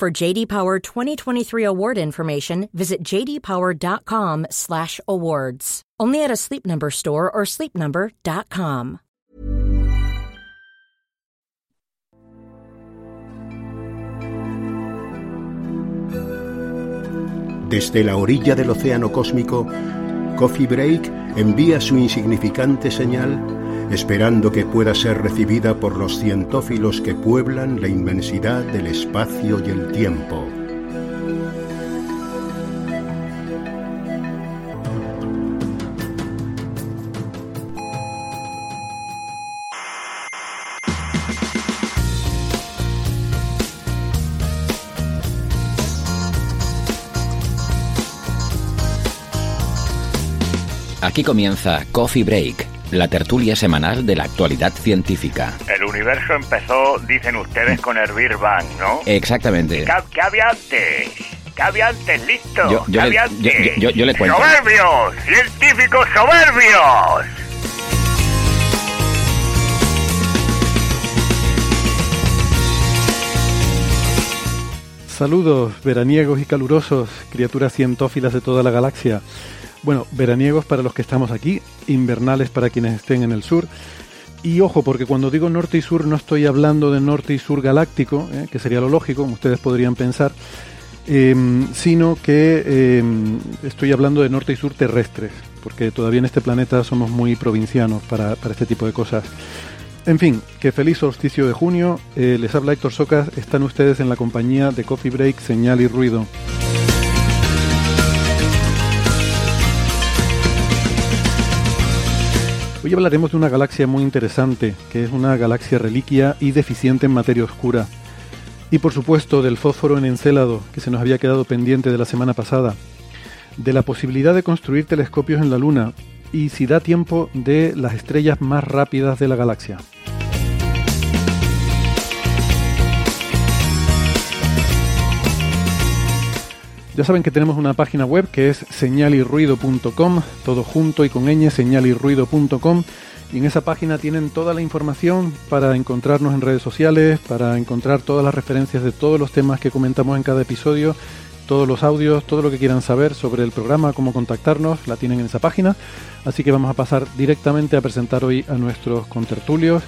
For JD Power 2023 award information, visit jdpower.com/awards. Only at a Sleep Number store or sleepnumber.com. Desde la orilla del océano cósmico, Coffee Break envía su insignificante señal esperando que pueda ser recibida por los cientófilos que pueblan la inmensidad del espacio y el tiempo. Aquí comienza Coffee Break, la tertulia semanal de la actualidad científica. El universo empezó, dicen ustedes, con el Big Bang, ¿no? Exactamente. ¿Qué, qué había antes? ¿Qué había antes? ¿Listo? Yo- yo ¿Qué le- había yo- antes? yo- yo le cuento. ¡Soberbios! ¡Científicos soberbios! Saludos, veraniegos y calurosos, criaturas cientófilas de toda la galaxia. Bueno, veraniegos para los que estamos aquí, invernales para quienes estén en el sur. Y ojo, porque cuando digo norte y sur no estoy hablando de norte y sur galáctico, eh, que sería lo lógico, como ustedes podrían pensar, em, sino que em, estoy hablando de norte y sur terrestres, porque todavía en este planeta somos muy provincianos para, para este tipo de cosas. En fin, que feliz solsticio de junio. Eh, les habla Héctor Socas. Están ustedes en la compañía de Coffee Break, Señal y Ruido. Hoy hablaremos de una galaxia muy interesante, que es una galaxia reliquia y deficiente en materia oscura. Y por supuesto del fósforo en Encélado, que se nos había quedado pendiente de la semana pasada. De la posibilidad de construir telescopios en la Luna. Y si da tiempo, de las estrellas más rápidas de la galaxia. Ya saben que tenemos una página web que es señalirruido.com, todo junto y con ñ, señalirruido.com. Y en esa página tienen toda la información para encontrarnos en redes sociales, para encontrar todas las referencias de todos los temas que comentamos en cada episodio, todos los audios, todo lo que quieran saber sobre el programa, cómo contactarnos, la tienen en esa página. Así que vamos a pasar directamente a presentar hoy a nuestros contertulios.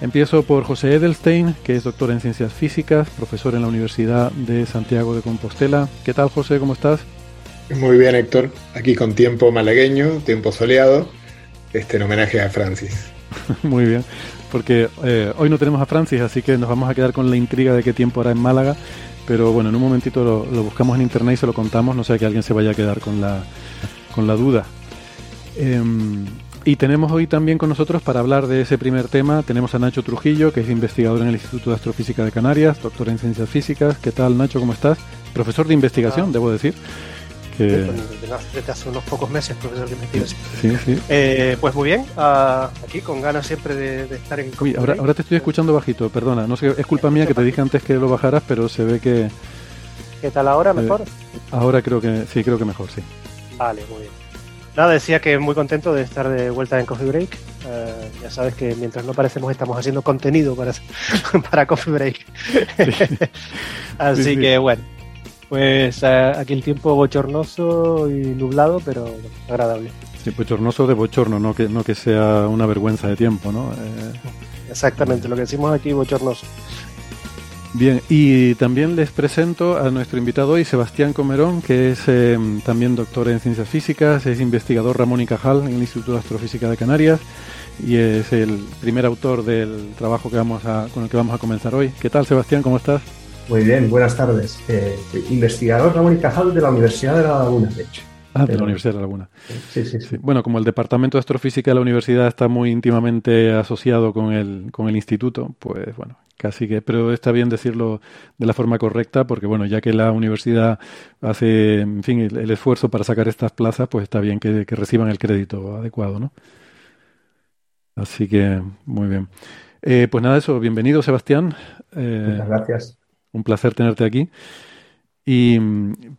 Empiezo por José Edelstein, que es doctor en ciencias físicas, profesor en la Universidad de Santiago de Compostela. ¿Qué tal, José? ¿Cómo estás? Muy bien, Héctor. Aquí con tiempo malagueño, tiempo soleado, este en homenaje a Francis. Muy bien, porque eh, hoy no tenemos a Francis, así que nos vamos a quedar con la intriga de qué tiempo hará en Málaga. Pero bueno, en un momentito lo, lo buscamos en internet y se lo contamos, no sea que alguien se vaya a quedar con la, con la duda. Em, y tenemos hoy también con nosotros para hablar de ese primer tema, tenemos a Nacho Trujillo, que es investigador en el Instituto de Astrofísica de Canarias, doctor en ciencias físicas. ¿Qué tal, Nacho? ¿Cómo estás? Profesor de investigación, Ah. debo decir. Que, Desde, hace unos pocos meses, profesor de investigación. sí, sí. Eh, pues muy bien, ah, aquí con ganas siempre de, de estar en Uy, ahora, ahora te estoy escuchando bajito, perdona. No sé, es culpa mía que te dije antes que lo bajaras, pero se ve que ¿Qué tal ahora? ¿Mejor? ahora creo que sí, creo que mejor, sí. Vale, muy bien. Nada, decía que muy contento de estar de vuelta en Coffee Break. Eh, ya sabes que mientras no parecemos estamos haciendo contenido para, para Coffee Break. Así Sí, sí. que bueno, pues eh, aquí el tiempo bochornoso y nublado, pero agradable. Sí, bochornoso de bochorno, no que no que sea una vergüenza de tiempo, ¿no? Eh, Exactamente, lo que decimos aquí bochornoso. Bien, y también les presento a nuestro invitado hoy, Sebastián Comerón, que es eh, también doctor en ciencias físicas, es investigador Ramón y Cajal en el Instituto de Astrofísica de Canarias y es el primer autor del trabajo que vamos a, con el que vamos a comenzar hoy. ¿Qué tal, Sebastián? ¿Cómo estás? Muy bien, buenas tardes. Eh, investigador Ramón y Cajal de la Universidad de La Laguna, de hecho. Ah, de la Universidad de La Laguna. Sí, sí. Sí, Bueno, como el Departamento de Astrofísica de la universidad está muy íntimamente asociado con el, con el instituto, pues bueno, casi que, pero está bien decirlo de la forma correcta, porque bueno, ya que la universidad hace, en fin, el, esfuerzo para sacar estas plazas, pues está bien que, reciban el crédito adecuado, ¿no? Así que, muy bien. Eh, pues nada, eso, bienvenido Sebastián. Eh, Muchas gracias. Un placer tenerte aquí. Y,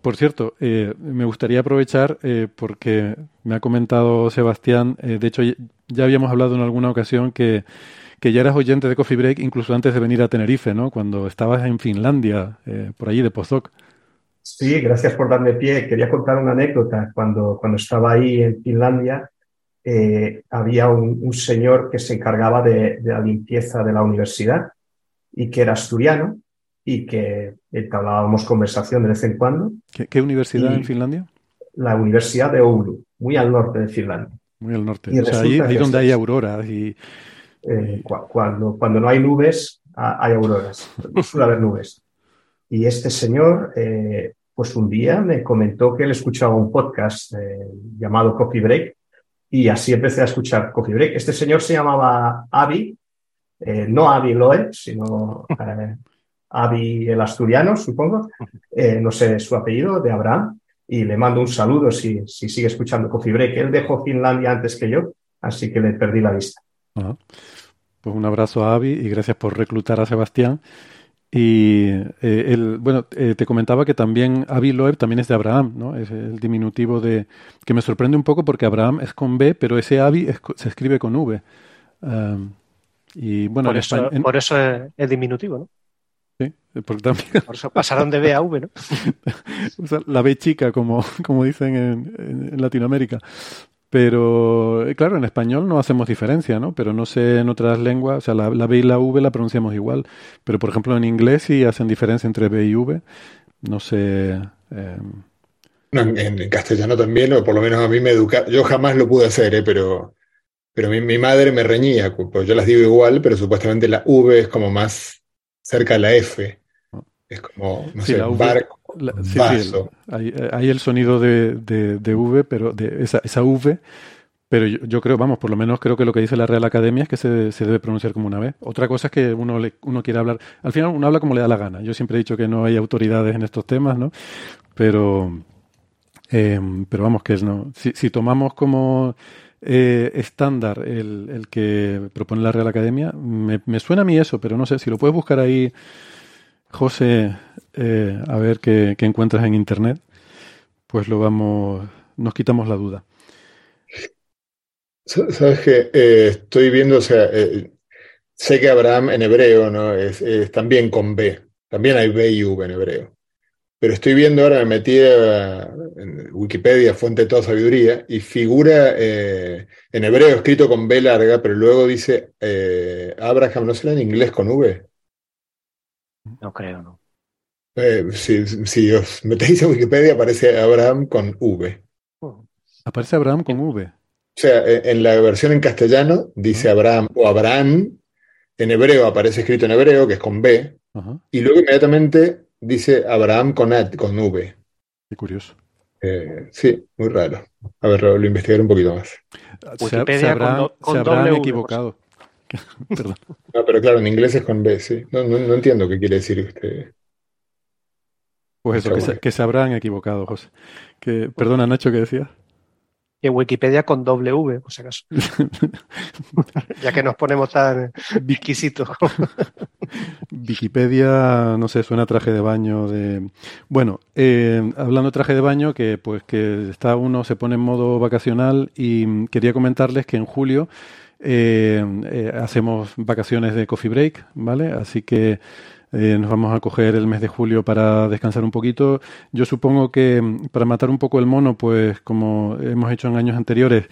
por cierto, eh, me gustaría aprovechar porque me ha comentado Sebastián, de hecho ya habíamos hablado en alguna ocasión que que ya eras oyente de Coffee Break incluso antes de venir a Tenerife, ¿no? Cuando estabas en Finlandia, eh, por allí de postdoc. Sí, gracias por darme pie. Quería contar una anécdota. Cuando, cuando estaba ahí en Finlandia, eh, había un, señor que se encargaba de, la limpieza de la universidad y que era asturiano y que hablábamos conversación de vez en cuando. ¿Qué, universidad en Finlandia? La Universidad de Oulu, muy al norte de Finlandia. Muy al norte. o sea, ahí, ahí donde hay auroras y, eh, cuando, cuando no hay nubes, hay auroras, suele haber nubes. Y este señor, eh, pues un día me comentó que él escuchaba un podcast eh, llamado Coffee Break y así empecé a escuchar Coffee Break. Este señor se llamaba Avi, no Avi Loeb, sino Avi el asturiano, supongo, no sé su apellido, de Abraham, y le mando un saludo si, si sigue escuchando Coffee Break. Él dejó Finlandia antes que yo, así que le perdí la vista. Pues un abrazo a Avi y gracias por reclutar a Sebastián. Y eh, bueno, eh, te comentaba que también Avi Loeb también es de Abraham, ¿no? Es el diminutivo de que me sorprende un poco porque Abraham es con B, pero ese Avi se escribe con V. y bueno, por, eso, por eso es, diminutivo, ¿no? Sí, porque también... Por eso pasaron de B a V, ¿no? la B chica, como, como dicen en Latinoamérica. Pero, eh, claro, en español no hacemos diferencia, ¿no? Pero no sé en otras lenguas, o sea, la, B y la V la pronunciamos igual. Pero, por ejemplo, en inglés sí hacen diferencia entre B y V. No sé. Eh... en, castellano también, o por lo menos a mí me educa. Yo jamás lo pude hacer, ¿eh? pero, pero mi, mi madre me reñía. Pues yo las digo igual, pero supuestamente la V es como más cerca de la F. Es como, no sé, barco sí, hay, el sonido de, de, V, pero de esa, esa V, pero yo, creo, vamos, por lo menos creo que lo que dice la Real Academia es que se, se debe pronunciar como una V. Otra cosa es que uno, le, uno quiere hablar, al final uno habla como le da la gana. Yo siempre he dicho que no hay autoridades en estos temas, ¿no? Pero, em, pero vamos, que no. Si, si tomamos como eh, estándar el, el, que propone la Real Academia, me, me suena a mí eso, pero no sé, si lo puedes buscar ahí José, eh, a ver qué, encuentras en internet, pues lo vamos, nos quitamos la duda. Sabes que eh, estoy viendo, o sea, eh, sé que Abraham en hebreo no es, también con B, también hay B y V en hebreo. Pero estoy viendo ahora, me metí en Wikipedia, fuente de toda sabiduría, y figura en hebreo escrito con B larga, pero luego dice Abraham, ¿no será en inglés con V? No creo, ¿no? Eh, si, os metéis en Wikipedia aparece Abraham con V. Aparece Abraham con V. O sea, e, en la versión en castellano dice Abraham o Abraham. En hebreo aparece escrito en hebreo, que es con B. Y luego inmediatamente dice Abraham con, con V. Qué curioso. Eh, sí, muy raro. A ver, lo, investigaré un poquito más. Wikipedia se, habrán, con, equivocado. Perdón. No, pero claro, en inglés es con B, sí. No, no, entiendo qué quiere decir usted. Pues eso, que se, habrán equivocado, José. Que, perdona, Nacho, ¿qué decías? Que Wikipedia con W, por si acaso. ya que nos ponemos tan exquisitos. Wikipedia, no sé, suena traje de baño de... Bueno, eh, hablando de traje de baño, que pues que está uno, se pone en modo vacacional y quería comentarles que en julio eh, eh, hacemos vacaciones de coffee break, ¿vale? Así que eh, nos vamos a coger el mes de julio para descansar un poquito. Yo supongo que mm, para matar un poco el mono, pues como hemos hecho en años anteriores,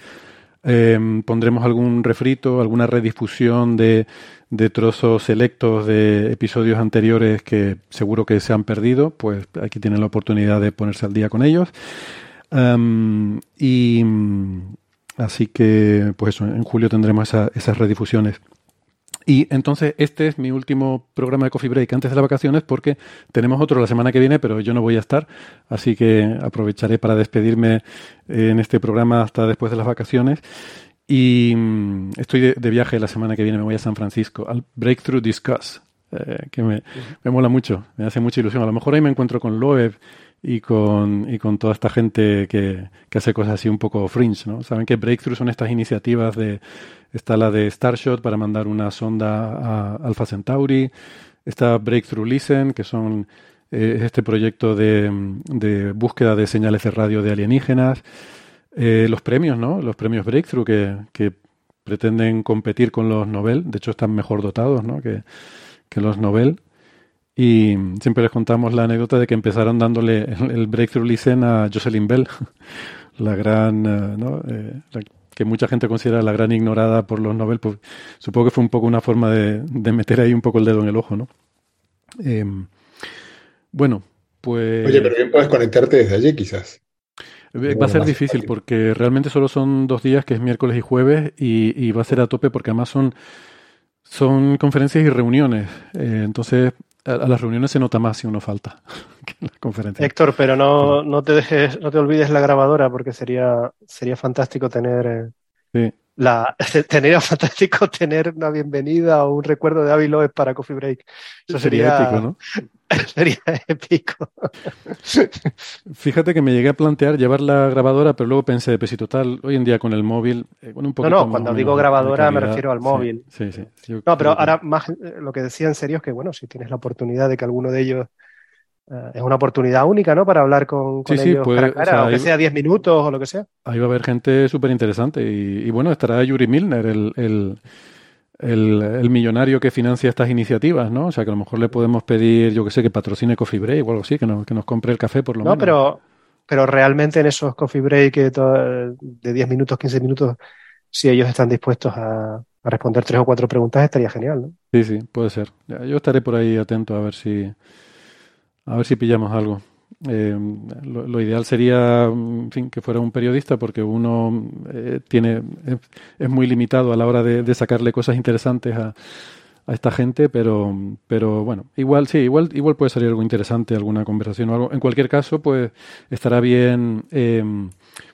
pondremos algún refrito, alguna redifusión de, de, trozos selectos de episodios anteriores que seguro que se han perdido, pues aquí tienen la oportunidad de ponerse al día con ellos. y, Así que, pues en julio tendremos esas redifusiones. Y entonces este es mi último programa de Coffee Break antes de las vacaciones porque tenemos otro la semana que viene, pero yo no voy a estar. Así que aprovecharé para despedirme en este programa hasta después de las vacaciones. Y mm, estoy de, viaje la semana que viene, me voy a San Francisco al Breakthrough Discuss, eh, que me, me, mola mucho, me hace mucha ilusión. A lo mejor ahí me encuentro con Loeb y con, y con toda esta gente que, que hace cosas así un poco fringe, ¿no? Saben que Breakthrough son estas iniciativas de, está la de Starshot para mandar una sonda a Alpha Centauri, está Breakthrough Listen, que son eh, este proyecto de, de, búsqueda de señales de radio de alienígenas, eh, los premios, ¿no? Los premios Breakthrough que, que pretenden competir con los Nobel, de hecho están mejor dotados, ¿no? Que, que los Nobel. Y siempre les contamos la anécdota de que empezaron dándole el, Breakthrough Listen a Jocelyn Bell, la gran, ¿no? eh, la, que mucha gente considera la gran ignorada por los Nobel. Pues, supongo que fue un poco una forma de, de, meter ahí un poco el dedo en el ojo, ¿no? Eh, bueno, pues. Oye, pero bien puedes conectarte desde allí, quizás. Va a ser difícil porque realmente solo son dos días, que es miércoles y jueves, y, y va a ser a tope porque además son, son conferencias y reuniones. Eh, entonces, a, a, las reuniones se nota más si uno falta que en las conferencias. Héctor, pero no, no te dejes, no te olvides la grabadora porque sería, sería fantástico tener eh, sí. la, sería fantástico tener una bienvenida o un recuerdo de Avi Loeb para Coffee Break. Eso sería, sería épico, ¿no? sería épico. Fíjate que me llegué a plantear llevar la grabadora, pero luego pensé, pues si total, hoy en día con el móvil, eh, bueno, un poco. No, no, cuando digo grabadora me refiero al móvil. Sí, sí. sí. no, pero ahora más eh, lo que decía en serio es que, bueno, si tienes la oportunidad de que alguno de ellos Uh, es una oportunidad única, ¿no? Para hablar con, con sí, ellos sí, puede, cara a cara, o sea, aunque ahí, sea 10 minutos o lo que sea. Ahí va a haber gente súper interesante. Y, y, bueno, estará Yuri Milner, el, el, el, el, millonario que financia estas iniciativas, ¿no? O sea, que a lo mejor le podemos pedir, yo que sé, que patrocine Coffee Break o algo así, que nos, que nos compre el café por lo no, menos. pero, pero realmente en esos Coffee Break de 10 minutos, 15 minutos, si ellos están dispuestos a, a responder tres o cuatro preguntas, estaría genial, ¿no? Sí, sí, puede ser. Yo estaré por ahí atento a ver si a ver si pillamos algo. Eh, lo, ideal sería, en fin, que fuera un periodista, porque uno eh, tiene es, muy limitado a la hora de, de sacarle cosas interesantes a, a, esta gente, pero, pero bueno, igual sí, igual, igual puede salir algo interesante, alguna conversación o algo. En cualquier caso, pues estará bien eh,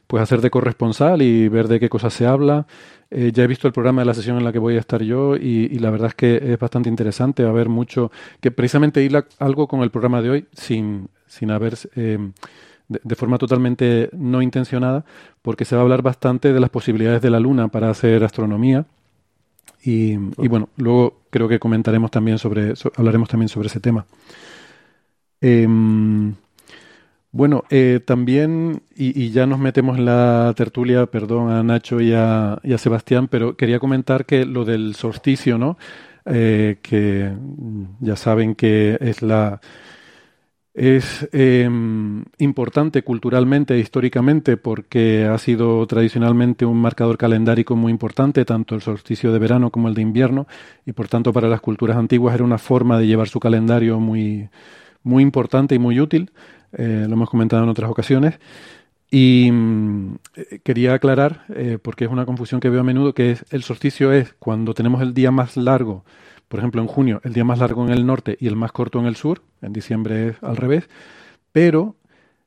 pues hacer de corresponsal y ver de qué cosas se habla. Eh, ya he visto el programa de la sesión en la que voy a estar yo y, la verdad es que es bastante interesante. Va a haber mucho que precisamente hila algo con el programa de hoy sin, sin haber eh, de, forma totalmente no intencionada, porque se va a hablar bastante de las posibilidades de la Luna para hacer astronomía. Y, y bueno, luego creo que comentaremos también sobre, so, hablaremos también sobre ese tema. Eh, bueno, eh, también, y, ya nos metemos en la tertulia, perdón a Nacho y a, Sebastián, pero quería comentar que lo del solsticio, ¿no? Eh, que ya saben que es la es eh, importante culturalmente e históricamente porque ha sido tradicionalmente un marcador calendárico muy importante, tanto el solsticio de verano como el de invierno, y por tanto para las culturas antiguas era una forma de llevar su calendario muy, muy importante y muy útil eh, lo hemos comentado en otras ocasiones. Y mmm, quería aclarar, eh, porque es una confusión que veo a menudo, que es, el solsticio es cuando tenemos el día más largo, por ejemplo en junio, el día más largo en el norte y el más corto en el sur, en diciembre es al revés, pero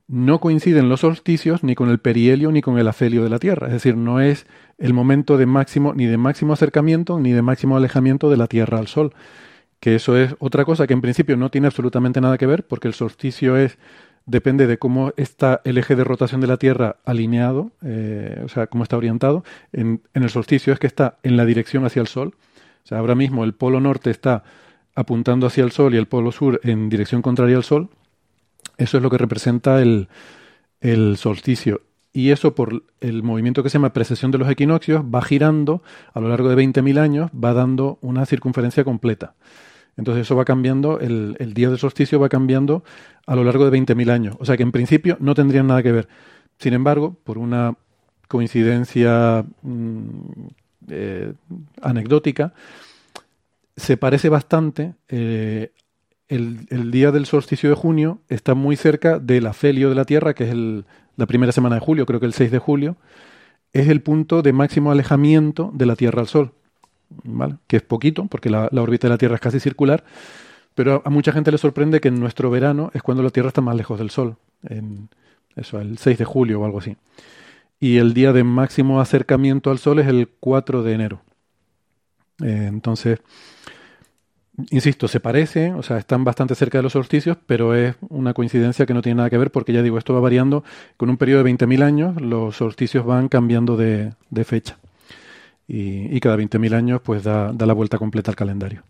no coinciden los solsticios ni con el perihelio ni con el afelio de la Tierra, es decir, no es el momento de máximo ni de máximo acercamiento ni de máximo alejamiento de la Tierra al Sol, que eso es otra cosa que en principio no tiene absolutamente nada que ver, porque el solsticio es depende de cómo está el eje de rotación de la Tierra alineado, eh, o sea, cómo está orientado. En, en, el solsticio es que está en la dirección hacia el Sol. O sea, ahora mismo el polo norte está apuntando hacia el Sol y el polo sur en dirección contraria al Sol. Eso es lo que representa el, el solsticio. Y eso por el movimiento que se llama precesión de los equinoccios va girando a lo largo de 20.000 años, va dando una circunferencia completa. Entonces eso va cambiando, el, día del solsticio va cambiando a lo largo de 20.000 años. O sea que en principio no tendrían nada que ver. Sin embargo, por una coincidencia mmm, eh, anecdótica, se parece bastante. Eh, el, día del solsticio de junio está muy cerca del afelio de la Tierra, que es la primera semana de julio, creo que el 6 de julio. Es el punto de máximo alejamiento de la Tierra al Sol. ¿Vale? que es poquito, porque la, órbita de la Tierra es casi circular, pero a, a, mucha gente le sorprende que en nuestro verano es cuando la Tierra está más lejos del Sol, en eso, el 6 de julio o algo así. Y el día de máximo acercamiento al Sol es el 4 de enero. Eh, entonces, insisto, se parecen, o sea, están bastante cerca de los solsticios, pero es una coincidencia que no tiene nada que ver porque ya digo, esto va variando. Con un periodo de 20.000 años, los solsticios van cambiando de, fecha. Y, cada 20.000 años, pues da, la vuelta completa al calendario.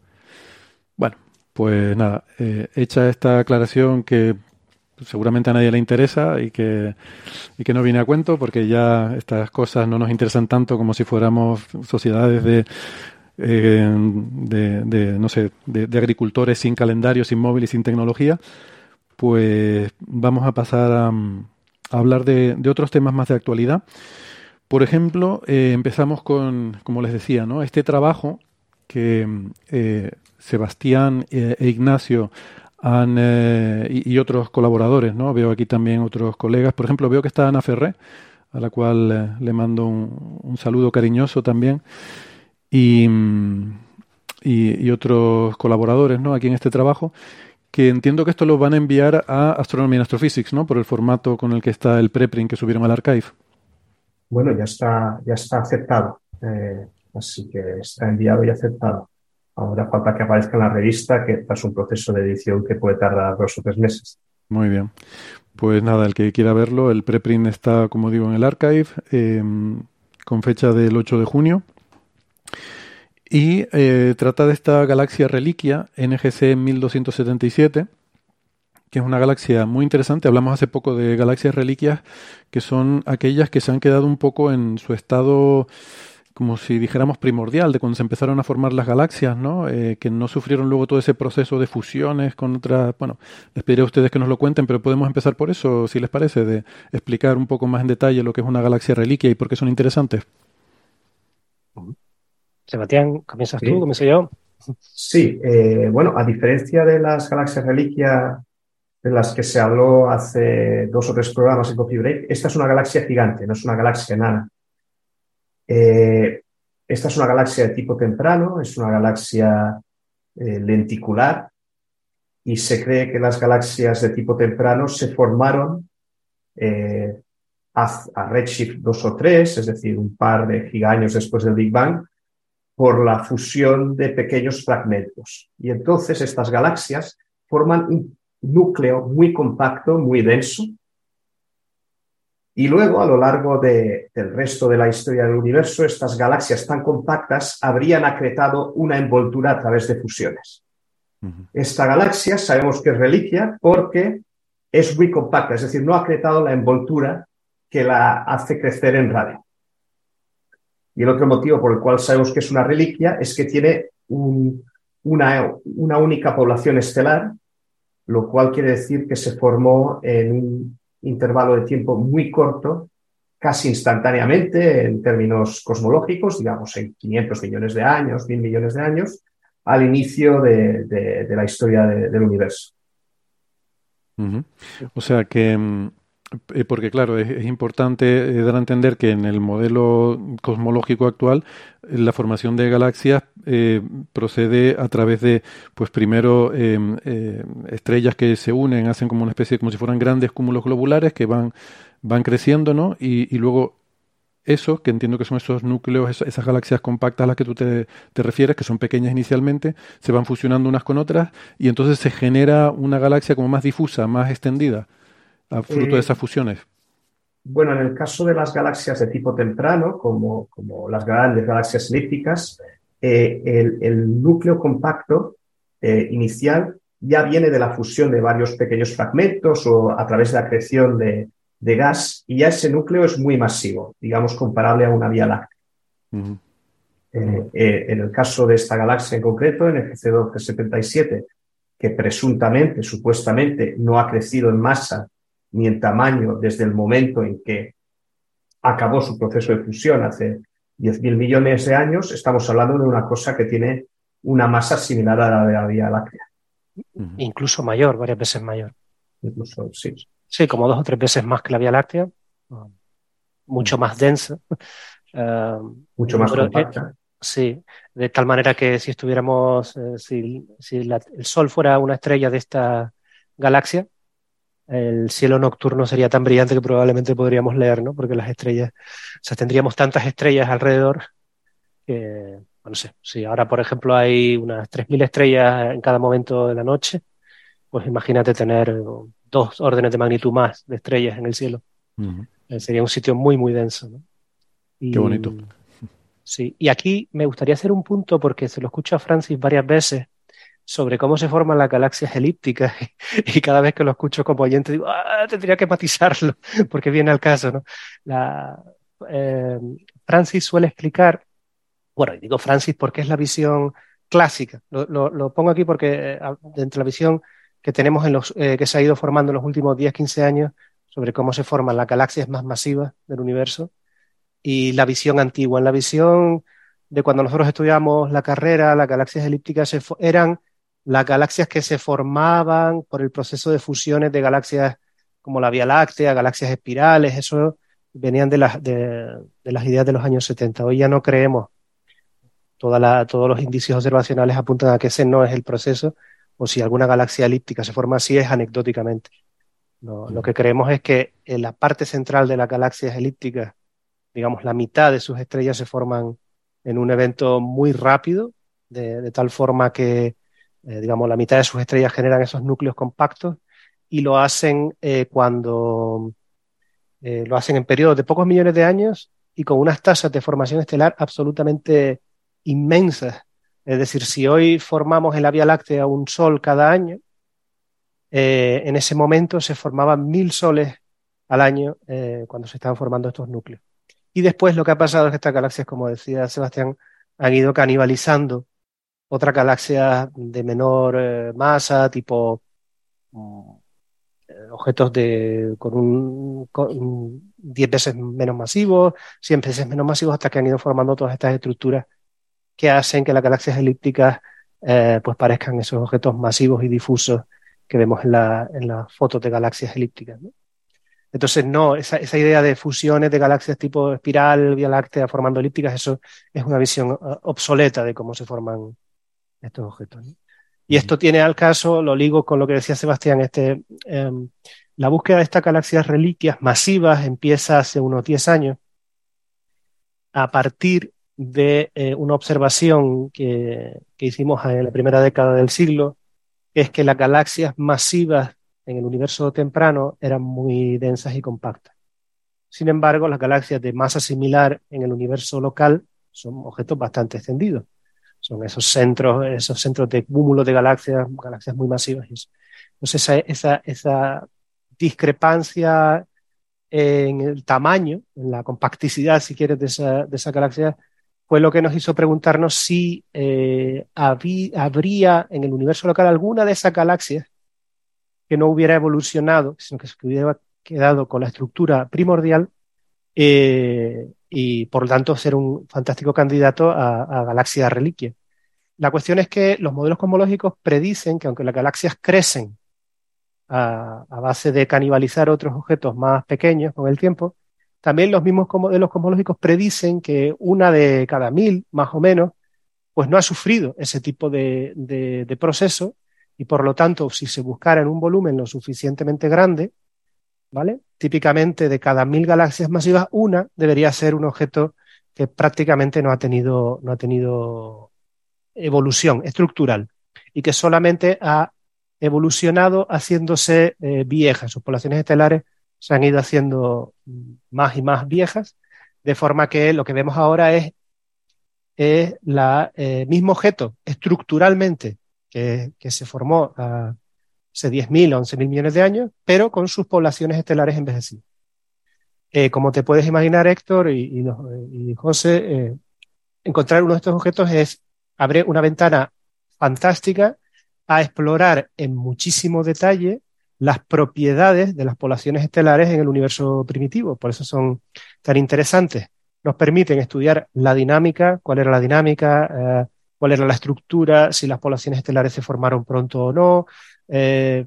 Bueno, pues nada, eh, hecha esta aclaración que seguramente a nadie le interesa y que, y que no viene a cuento porque ya estas cosas no nos interesan tanto como si fuéramos sociedades de eh, de, no sé, de, agricultores sin calendario, sin móvil y sin tecnología, pues vamos a pasar a, hablar de, otros temas más de actualidad. Por ejemplo, eh, empezamos con, como les decía, ¿no? este trabajo que eh, Sebastián e Ignacio han, y, otros colaboradores, ¿no? Veo aquí también otros colegas. Por ejemplo, veo que está Ana Ferré, a la cual le mando un, saludo cariñoso también y, y, otros colaboradores ¿no? aquí en este trabajo, que entiendo que esto lo van a enviar a Astronomy and Astrophysics, ¿no? por el formato con el que está el preprint que subieron al archive. Bueno, ya está, ya está aceptado, eh, así que está enviado y aceptado. Ahora falta que aparezca en la revista, que es un proceso de edición que puede tardar dos o tres meses. Muy bien. Pues nada, el que quiera verlo, el preprint está, como digo, en el archive, eh, con fecha del 8 de junio. Y eh, trata de esta galaxia reliquia NGC 1277, que es una galaxia muy interesante. Hablamos hace poco de galaxias reliquias, que son aquellas que se han quedado un poco en su estado, como si dijéramos primordial, de cuando se empezaron a formar las galaxias, ¿no? Eh, que no sufrieron luego todo ese proceso de fusiones con otras. Bueno, les pediré a ustedes que nos lo cuenten, pero podemos empezar por eso, si les parece, de explicar un poco más en detalle lo que es una galaxia reliquia y por qué son interesantes. Sebastián, ¿comienzas tú? ¿Comienzo yo? Sí, eh, bueno, a diferencia de las galaxias reliquia de las que se habló hace dos o tres programas en Coffee Break, esta es una galaxia gigante, no es una galaxia enana. Eh, esta es una galaxia de tipo temprano, es una galaxia eh, lenticular y se cree que las galaxias de tipo temprano se formaron a, a, redshift 2 o 3, es decir, un par de gigaños después del Big Bang, por la fusión de pequeños fragmentos. Y entonces estas galaxias forman un núcleo muy compacto, muy denso. Y luego, a lo largo del resto de la historia del universo, estas galaxias tan compactas habrían acretado una envoltura a través de fusiones. Esta galaxia sabemos que es reliquia porque es muy compacta, es decir, no ha acretado la envoltura que la hace crecer en radio. Y el otro motivo por el cual sabemos que es una reliquia es que tiene una, única población estelar, lo cual quiere decir que se formó en un intervalo de tiempo muy corto, casi instantáneamente en términos cosmológicos, digamos en 500 millones de años, 1000 millones de años, al inicio de, la historia del universo. O sea que mm, porque claro, es, importante eh, dar a entender que en el modelo cosmológico actual la formación de galaxias eh, procede a través de, pues primero em, estrellas que se unen, hacen como una especie, como si fueran grandes cúmulos globulares que van, van creciendo, ¿no? Y, luego eso, que entiendo que son esos núcleos, esas galaxias compactas a las que tú te, te, refieres, que son pequeñas inicialmente, se van fusionando unas con otras y entonces se genera una galaxia como más difusa, más extendida a fruto de eh, esas fusiones? Bueno, en el caso de las galaxias de tipo temprano, como, como las grandes galaxias elípticas, eh, el, núcleo compacto eh, inicial ya viene de la fusión de varios pequeños fragmentos o a través de la creación de, gas, y ya ese núcleo es muy masivo, digamos comparable a una vía láctea. en el caso de esta galaxia en concreto, en el GC 1277, que presuntamente, supuestamente, no ha crecido en masa ni en tamaño desde el momento en que acabó su proceso de fusión hace 10.000 millones de años, estamos hablando de una cosa que tiene una masa similar a la de la Vía Láctea. Incluso mayor, varias veces mayor. Incluso, sí. Sí, como dos o tres veces más que la Vía Láctea. Mucho más densa. Eh, Mucho más compacta. sí, de tal manera que si estuviéramos, eh, si, el Sol fuera una estrella de esta galaxia, el cielo nocturno sería tan brillante que probablemente podríamos leer, ¿no? Porque las estrellas, o sea, tendríamos tantas estrellas alrededor que no sé, si ahora, por ejemplo, hay unas 3.000 estrellas en cada momento de la noche, pues imagínate tener dos órdenes de magnitud más de estrellas en el cielo. Eh, sería un sitio muy, muy denso. Qué bonito. Sí, y aquí me gustaría hacer un punto porque se lo escucho a Francis varias veces sobre cómo se forman las galaxias elípticas y cada vez que lo escucho como oyente digo, ah, tendría que matizarlo porque viene al caso, ¿no? La, eh, Francis suele explicar, bueno, digo Francis porque es la visión clásica, lo, pongo aquí porque eh, dentro de la visión que tenemos en los, eh, que se ha ido formando en los últimos 10, 15 años sobre cómo se forman las galaxias más masivas del universo y la visión antigua. En la visión de cuando nosotros estudiamos la carrera, las galaxias elípticas eran las galaxias que se formaban por el proceso de fusiones de galaxias como la Vía Láctea, galaxias espirales, eso venían de las, de, las ideas de los años 70. Hoy ya no creemos, toda todos los indicios observacionales apuntan a que ese no es el proceso, o si alguna galaxia elíptica se forma así es anecdóticamente. Lo, lo que creemos es que en la parte central de las galaxias elípticas, digamos, la mitad de sus estrellas se forman en un evento muy rápido, de, tal forma que, eh, digamos, la mitad de sus estrellas generan esos núcleos compactos y lo hacen eh, cuando eh, lo hacen en periodos de pocos millones de años y con unas tasas de formación estelar absolutamente inmensas. Es decir, si hoy formamos en la Vía Láctea un sol cada año, en ese momento se formaban mil soles al año cuando se estaban formando estos núcleos. Y después lo que ha pasado es que estas galaxias, como decía Sebastián, han ido canibalizando otras galaxias de menor eh, masa, tipo mm, eh, objetos de, con un, 10 veces menos masivos, 100 veces menos masivos, hasta que han ido formando todas estas estructuras que hacen que las galaxias elípticas eh, pues parezcan esos objetos masivos y difusos que vemos en, la, en las fotos de galaxias elípticas. Entonces, no, esa, esa, idea de fusiones de galaxias tipo espiral, Vía Láctea, formando elípticas, eso es una visión obsoleta de cómo se forman estos objetos. Y esto tiene al caso, lo ligo con lo que decía Sebastián, este, em, la búsqueda de estas galaxias reliquias masivas empieza hace unos 10 años a partir de eh, una observación que, que hicimos en la primera década del siglo, es que las galaxias masivas en el universo temprano eran muy densas y compactas. Sin embargo, las galaxias de masa similar en el universo local son objetos bastante extendidos. Son esos centros, esos centros de cúmulo de galaxias, galaxias muy masivas. Entonces, esa, esa, discrepancia en el tamaño, en la compacticidad, si quieres, de esa, de esa galaxia, fue lo que nos hizo preguntarnos si eh, habría en el universo local alguna de esas galaxias que no hubiera evolucionado, sino que se hubiera quedado con la estructura primordial eh, y por lo tanto ser un fantástico candidato a, galaxia reliquia. La cuestión es que los modelos cosmológicos predicen que aunque las galaxias crecen a, base de canibalizar otros objetos más pequeños con el tiempo, también los mismos modelos cosmológicos predicen que una de cada mil, más o menos, pues no ha sufrido ese tipo de, de proceso y por lo tanto, si se buscara en un volumen lo suficientemente grande, ¿vale? Típicamente de cada mil galaxias masivas, una debería ser un objeto que prácticamente no ha tenido, no ha tenido evolución estructural y que solamente ha evolucionado haciéndose eh, viejas. Sus poblaciones estelares se han ido haciendo más y más viejas, de forma que lo que vemos ahora es, el eh, mismo objeto estructuralmente que, se formó hace 10.000 o 11.000 millones de años, pero con sus poblaciones estelares envejecidas. Eh, como te puedes imaginar, Héctor y, José, eh, encontrar uno de estos objetos es abrir una ventana fantástica a explorar en muchísimo detalle las propiedades de las poblaciones estelares en el universo primitivo. Por eso son tan interesantes. Nos permiten estudiar la dinámica, cuál era la dinámica, eh, cuál era la estructura, si las poblaciones estelares se formaron pronto o no. Eh,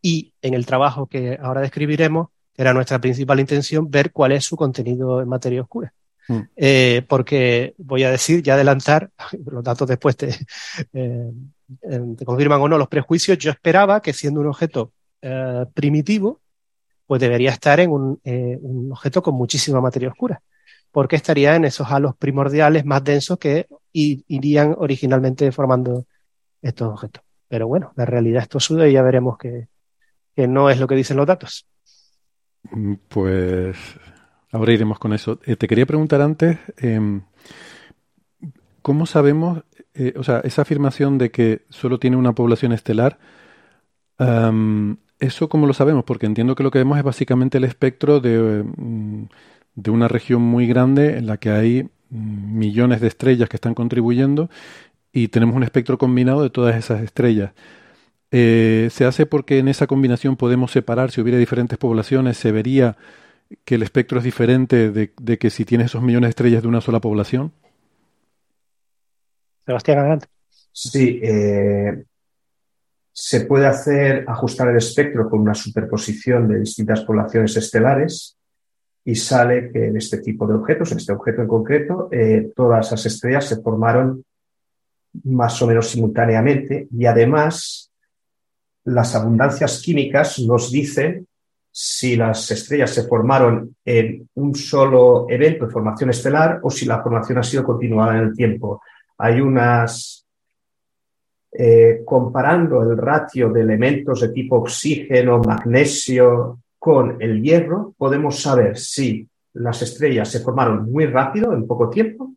y en el trabajo que ahora describiremos, era nuestra principal intención ver cuál es su contenido en materia oscura. Mm. Eh, porque voy a decir, ya adelantar, los datos después te, eh, te, confirman o no los prejuicios, yo esperaba que siendo un objeto primitivo, pues debería estar en un, un, objeto con muchísima materia oscura. Porque estaría en esos halos primordiales más densos que irían originalmente formando estos objetos. Pero bueno, la realidad es tosuda y ya veremos que, no es lo que dicen los datos. Mm, pues ahora iremos con eso. Eh, te quería preguntar antes, em, ¿cómo sabemos, eh, o sea, esa afirmación de que solo tiene una población estelar, ¿eso cómo lo sabemos? Porque entiendo que lo que vemos es básicamente el espectro de, mm, de una región muy grande en la que hay mm, millones de estrellas que están contribuyendo y tenemos un espectro combinado de todas esas estrellas. Eh, ¿Se hace porque en esa combinación podemos separar, si hubiera diferentes poblaciones, se vería que el espectro es diferente de, que si tienes esos millones de estrellas de una sola población? Sebastián, adelante. Sí, eh, se puede hacer ajustar el espectro con una superposición de distintas poblaciones estelares y sale que en este tipo de objetos, en este objeto en concreto, eh, todas esas estrellas se formaron más o menos simultáneamente y además las abundancias químicas nos dicen si las estrellas se formaron en un solo evento de formación estelar o si la formación ha sido continuada en el tiempo. Hay unas, eh, comparando el ratio de elementos de tipo oxígeno, magnesio con el hierro, podemos saber si las estrellas se formaron muy rápido, en poco tiempo,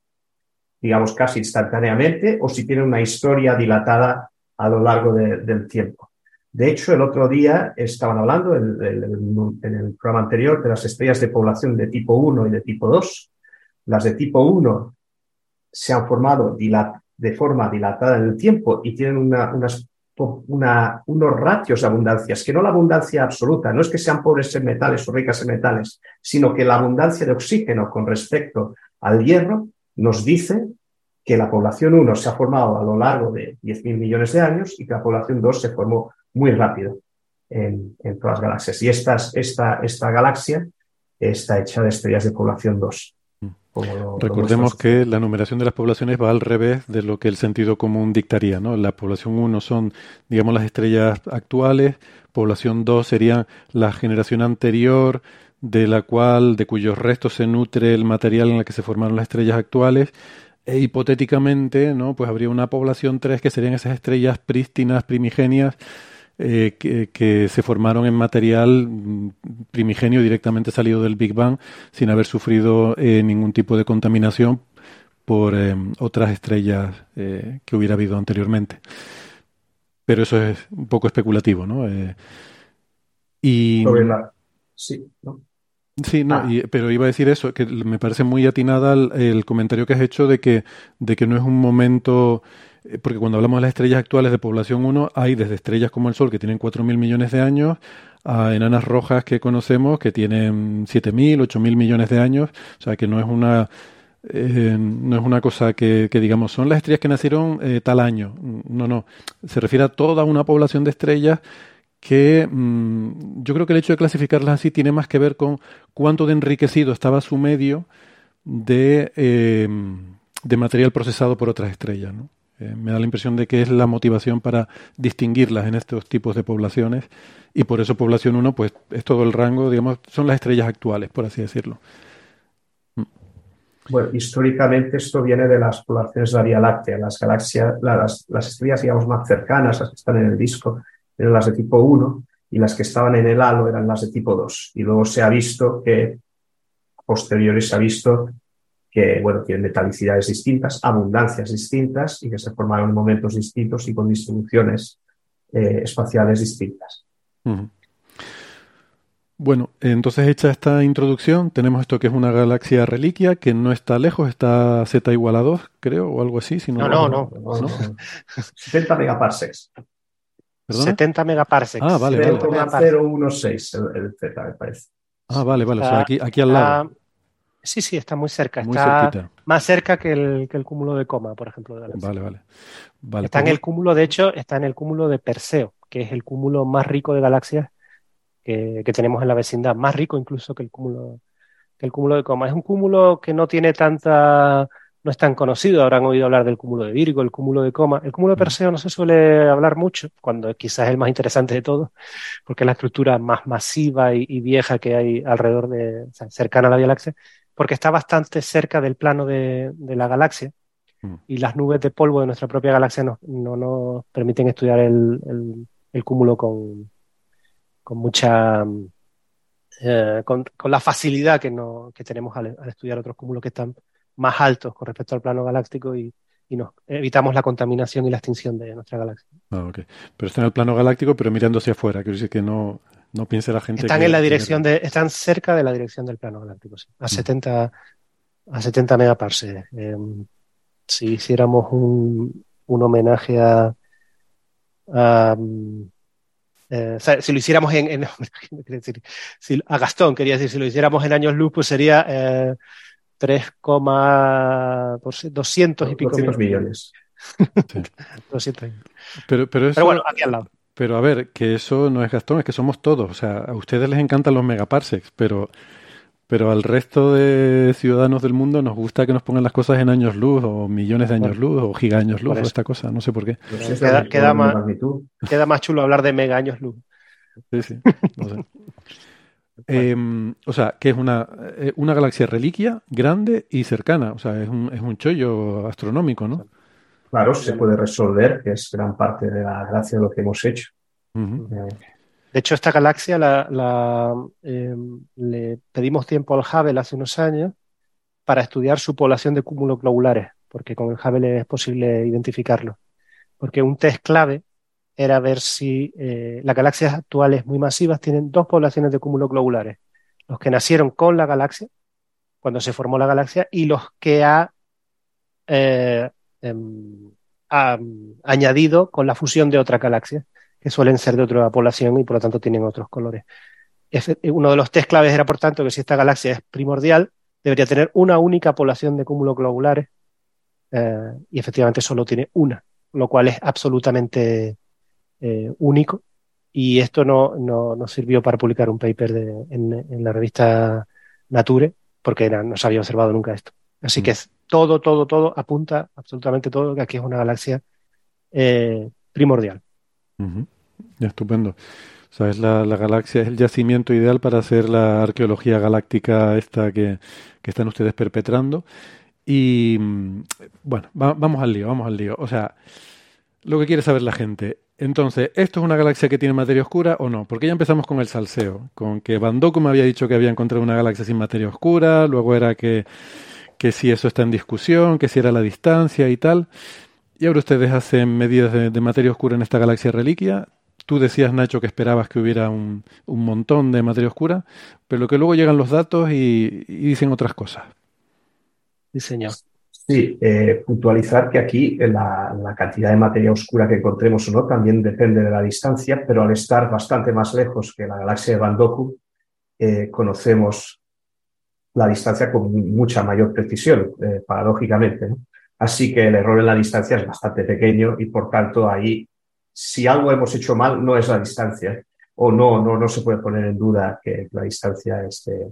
digamos casi instantáneamente, o si tienen una historia dilatada a lo largo del tiempo. De hecho, el otro día estaban hablando en, el programa anterior de las estrellas de población de tipo 1 y de tipo 2. Las de tipo 1 se han formado de forma dilatada en el tiempo y tienen unas unos ratios de abundancias, que no la abundancia absoluta, no es que sean pobres en metales o ricas en metales, sino que la abundancia de oxígeno con respecto al hierro nos dice que la población 1 se ha formado a lo largo de 10.000 millones de años y que la población 2 se formó muy rápido en, todas las galaxias. Y esta, esta galaxia está hecha de estrellas de población 2. Recordemos que la numeración de las poblaciones va al revés de lo que el sentido común dictaría, ¿no? La población 1 son, digamos, las estrellas actuales, población 2 sería la generación anterior de la cual, de cuyos restos se nutre el material en el que se formaron las estrellas actuales, e hipotéticamente, ¿no? Pues habría una población 3 que serían esas estrellas prístinas, primigenias, eh, que, se formaron en material mm, primigenio directamente salido del Big Bang sin haber sufrido eh, ningún tipo de contaminación por eh, otras estrellas que hubiera habido anteriormente. Pero eso es un poco especulativo, ¿no? y... Sí, ¿no? Sí, no, ah. pero iba a decir eso, que me parece muy atinada el, el, comentario que has hecho de que, de que no es un momento porque cuando hablamos de las estrellas actuales de población 1, hay desde estrellas como el Sol, que tienen 4.000 millones de años, a enanas rojas que conocemos, que tienen 7.000, 8.000 millones de años, o sea que no es una... Eh, no es una cosa que, digamos, son las estrellas que nacieron eh, tal año. No, no. Se refiere a toda una población de estrellas que mm, yo creo que el hecho de clasificarlas así tiene más que ver con cuánto de enriquecido estaba su medio de, de material procesado por otras estrellas. ¿no? Eh, me da la impresión de que es la motivación para distinguirlas en estos tipos de poblaciones y por eso población 1 pues es todo el rango, digamos, son las estrellas actuales, por así decirlo. Mm. Bueno, históricamente esto viene de las poblaciones de la Vía Láctea, las galaxias, las, las estrellas digamos más cercanas, las que están en el disco, eran las de tipo 1 y las que estaban en el halo eran las de tipo 2. Y luego se ha visto que posteriores se ha visto que bueno, tienen metalicidades distintas, abundancias distintas y que se formaron en momentos distintos y con distribuciones eh, espaciales distintas. Bueno, entonces hecha esta introducción, tenemos esto que es una galaxia reliquia que no está lejos, está Z igual a 2, creo, o algo así. no, no, no, 70 megaparsecs. 70 megaparsecs. Ah, vale, vale. 016 el, Z, me parece. Ah, vale, vale. o sea, aquí, aquí al lado. Sí, sí, está muy cerca. está más cerca que el, que el, cúmulo de coma, por ejemplo. De vale, vale, vale. Está en el cúmulo, de hecho, está en el cúmulo de Perseo, que es el cúmulo más rico de galaxias que, tenemos en la vecindad, más rico incluso que el cúmulo, que el cúmulo de coma. Es un cúmulo que no tiene tanta, no es tan conocido. Habrán oído hablar del cúmulo de Virgo, el cúmulo de coma. El cúmulo de mm. Perseo no se suele hablar mucho, cuando quizás es el más interesante de todos, porque es la estructura más masiva y, vieja que hay alrededor de, cercana a la Vía Láctea porque está bastante cerca del plano de, la galaxia mm. y las nubes de polvo de nuestra propia galaxia no, nos permiten estudiar el, cúmulo con, con mucha eh, con, la facilidad que, no, que tenemos al, estudiar otros cúmulos que están más altos con respecto al plano galáctico y, y nos evitamos la contaminación y la extinción de nuestra galaxia. Ah, Pero está en el plano galáctico, pero mirando hacia afuera. Quiero decir que no, no piense la gente. Están en la dirección de, están cerca de la dirección del plano galáctico, a 70 mm. a 70 megaparsecs. Em, si hiciéramos un, un homenaje a, a eh, si lo hiciéramos en, en decir, si, a Gastón, quería decir, si lo hiciéramos en años luz, pues sería eh, 3,200 y pico millones. Pero, pero, eso, bueno, aquí al lado. Pero a ver, que eso no es Gastón, es que somos todos. O sea, a ustedes les encantan los megaparsecs, pero, pero al resto de ciudadanos del mundo nos gusta que nos pongan las cosas en años luz, o millones de años luz, o gigaños luz, o esta cosa. No sé por qué. queda, más, queda más chulo hablar de mega años luz. Sí, sí. No sé. Em, o sea, que es una, eh, una galaxia reliquia grande y cercana. O sea, es un, es un chollo astronómico, ¿no? Claro, se puede resolver, que es gran parte de la gracia de lo que hemos hecho. Eh, de hecho, esta galaxia la, em, le pedimos tiempo al Hubble hace unos años para estudiar su población de cúmulos globulares, porque con el Hubble es posible identificarlo. Porque un test clave era ver si eh, las galaxias actuales muy masivas tienen dos poblaciones de cúmulos globulares. Los que nacieron con la galaxia, cuando se formó la galaxia, y los que ha, eh, em, añadido con la fusión de otra galaxia, que suelen ser de otra población y por lo tanto tienen otros colores. Uno de los test claves era, por tanto, que si esta galaxia es primordial, debería tener una única población de cúmulos globulares eh, y efectivamente solo tiene una, lo cual es absolutamente eh, único y esto no, no, sirvió para publicar un paper de, en, la revista Nature porque no se había observado nunca esto. Así que es todo, todo, todo apunta, absolutamente todo, que aquí es una galaxia eh, primordial. Estupendo. La, galaxia, es el yacimiento ideal para hacer la arqueología galáctica esta que, están ustedes perpetrando. Y mm, bueno, vamos al lío, vamos al lío. O sea, lo que quiere saber la gente. Entonces, ¿esto es una galaxia que tiene materia oscura o no? Porque ya empezamos con el salseo, con que Van me había dicho que había encontrado una galaxia sin materia oscura, luego era que, que si eso está en discusión, que si era la distancia y tal. Y ahora ustedes hacen medidas de, materia oscura en esta galaxia reliquia. Tú decías, Nacho, que esperabas que hubiera un, un montón de materia oscura, pero lo que luego llegan los datos y, y dicen otras cosas. Sí, señor. Sí, eh, puntualizar que aquí la, cantidad de materia oscura que encontremos o no también depende de la distancia, pero al estar bastante más lejos que la galaxia de Van eh, conocemos la distancia con mucha mayor precisión, eh, paradójicamente. Así que el error en la distancia es bastante pequeño y por tanto ahí, si algo hemos hecho mal, no es la distancia o no, no, no se puede poner en duda que la distancia esté,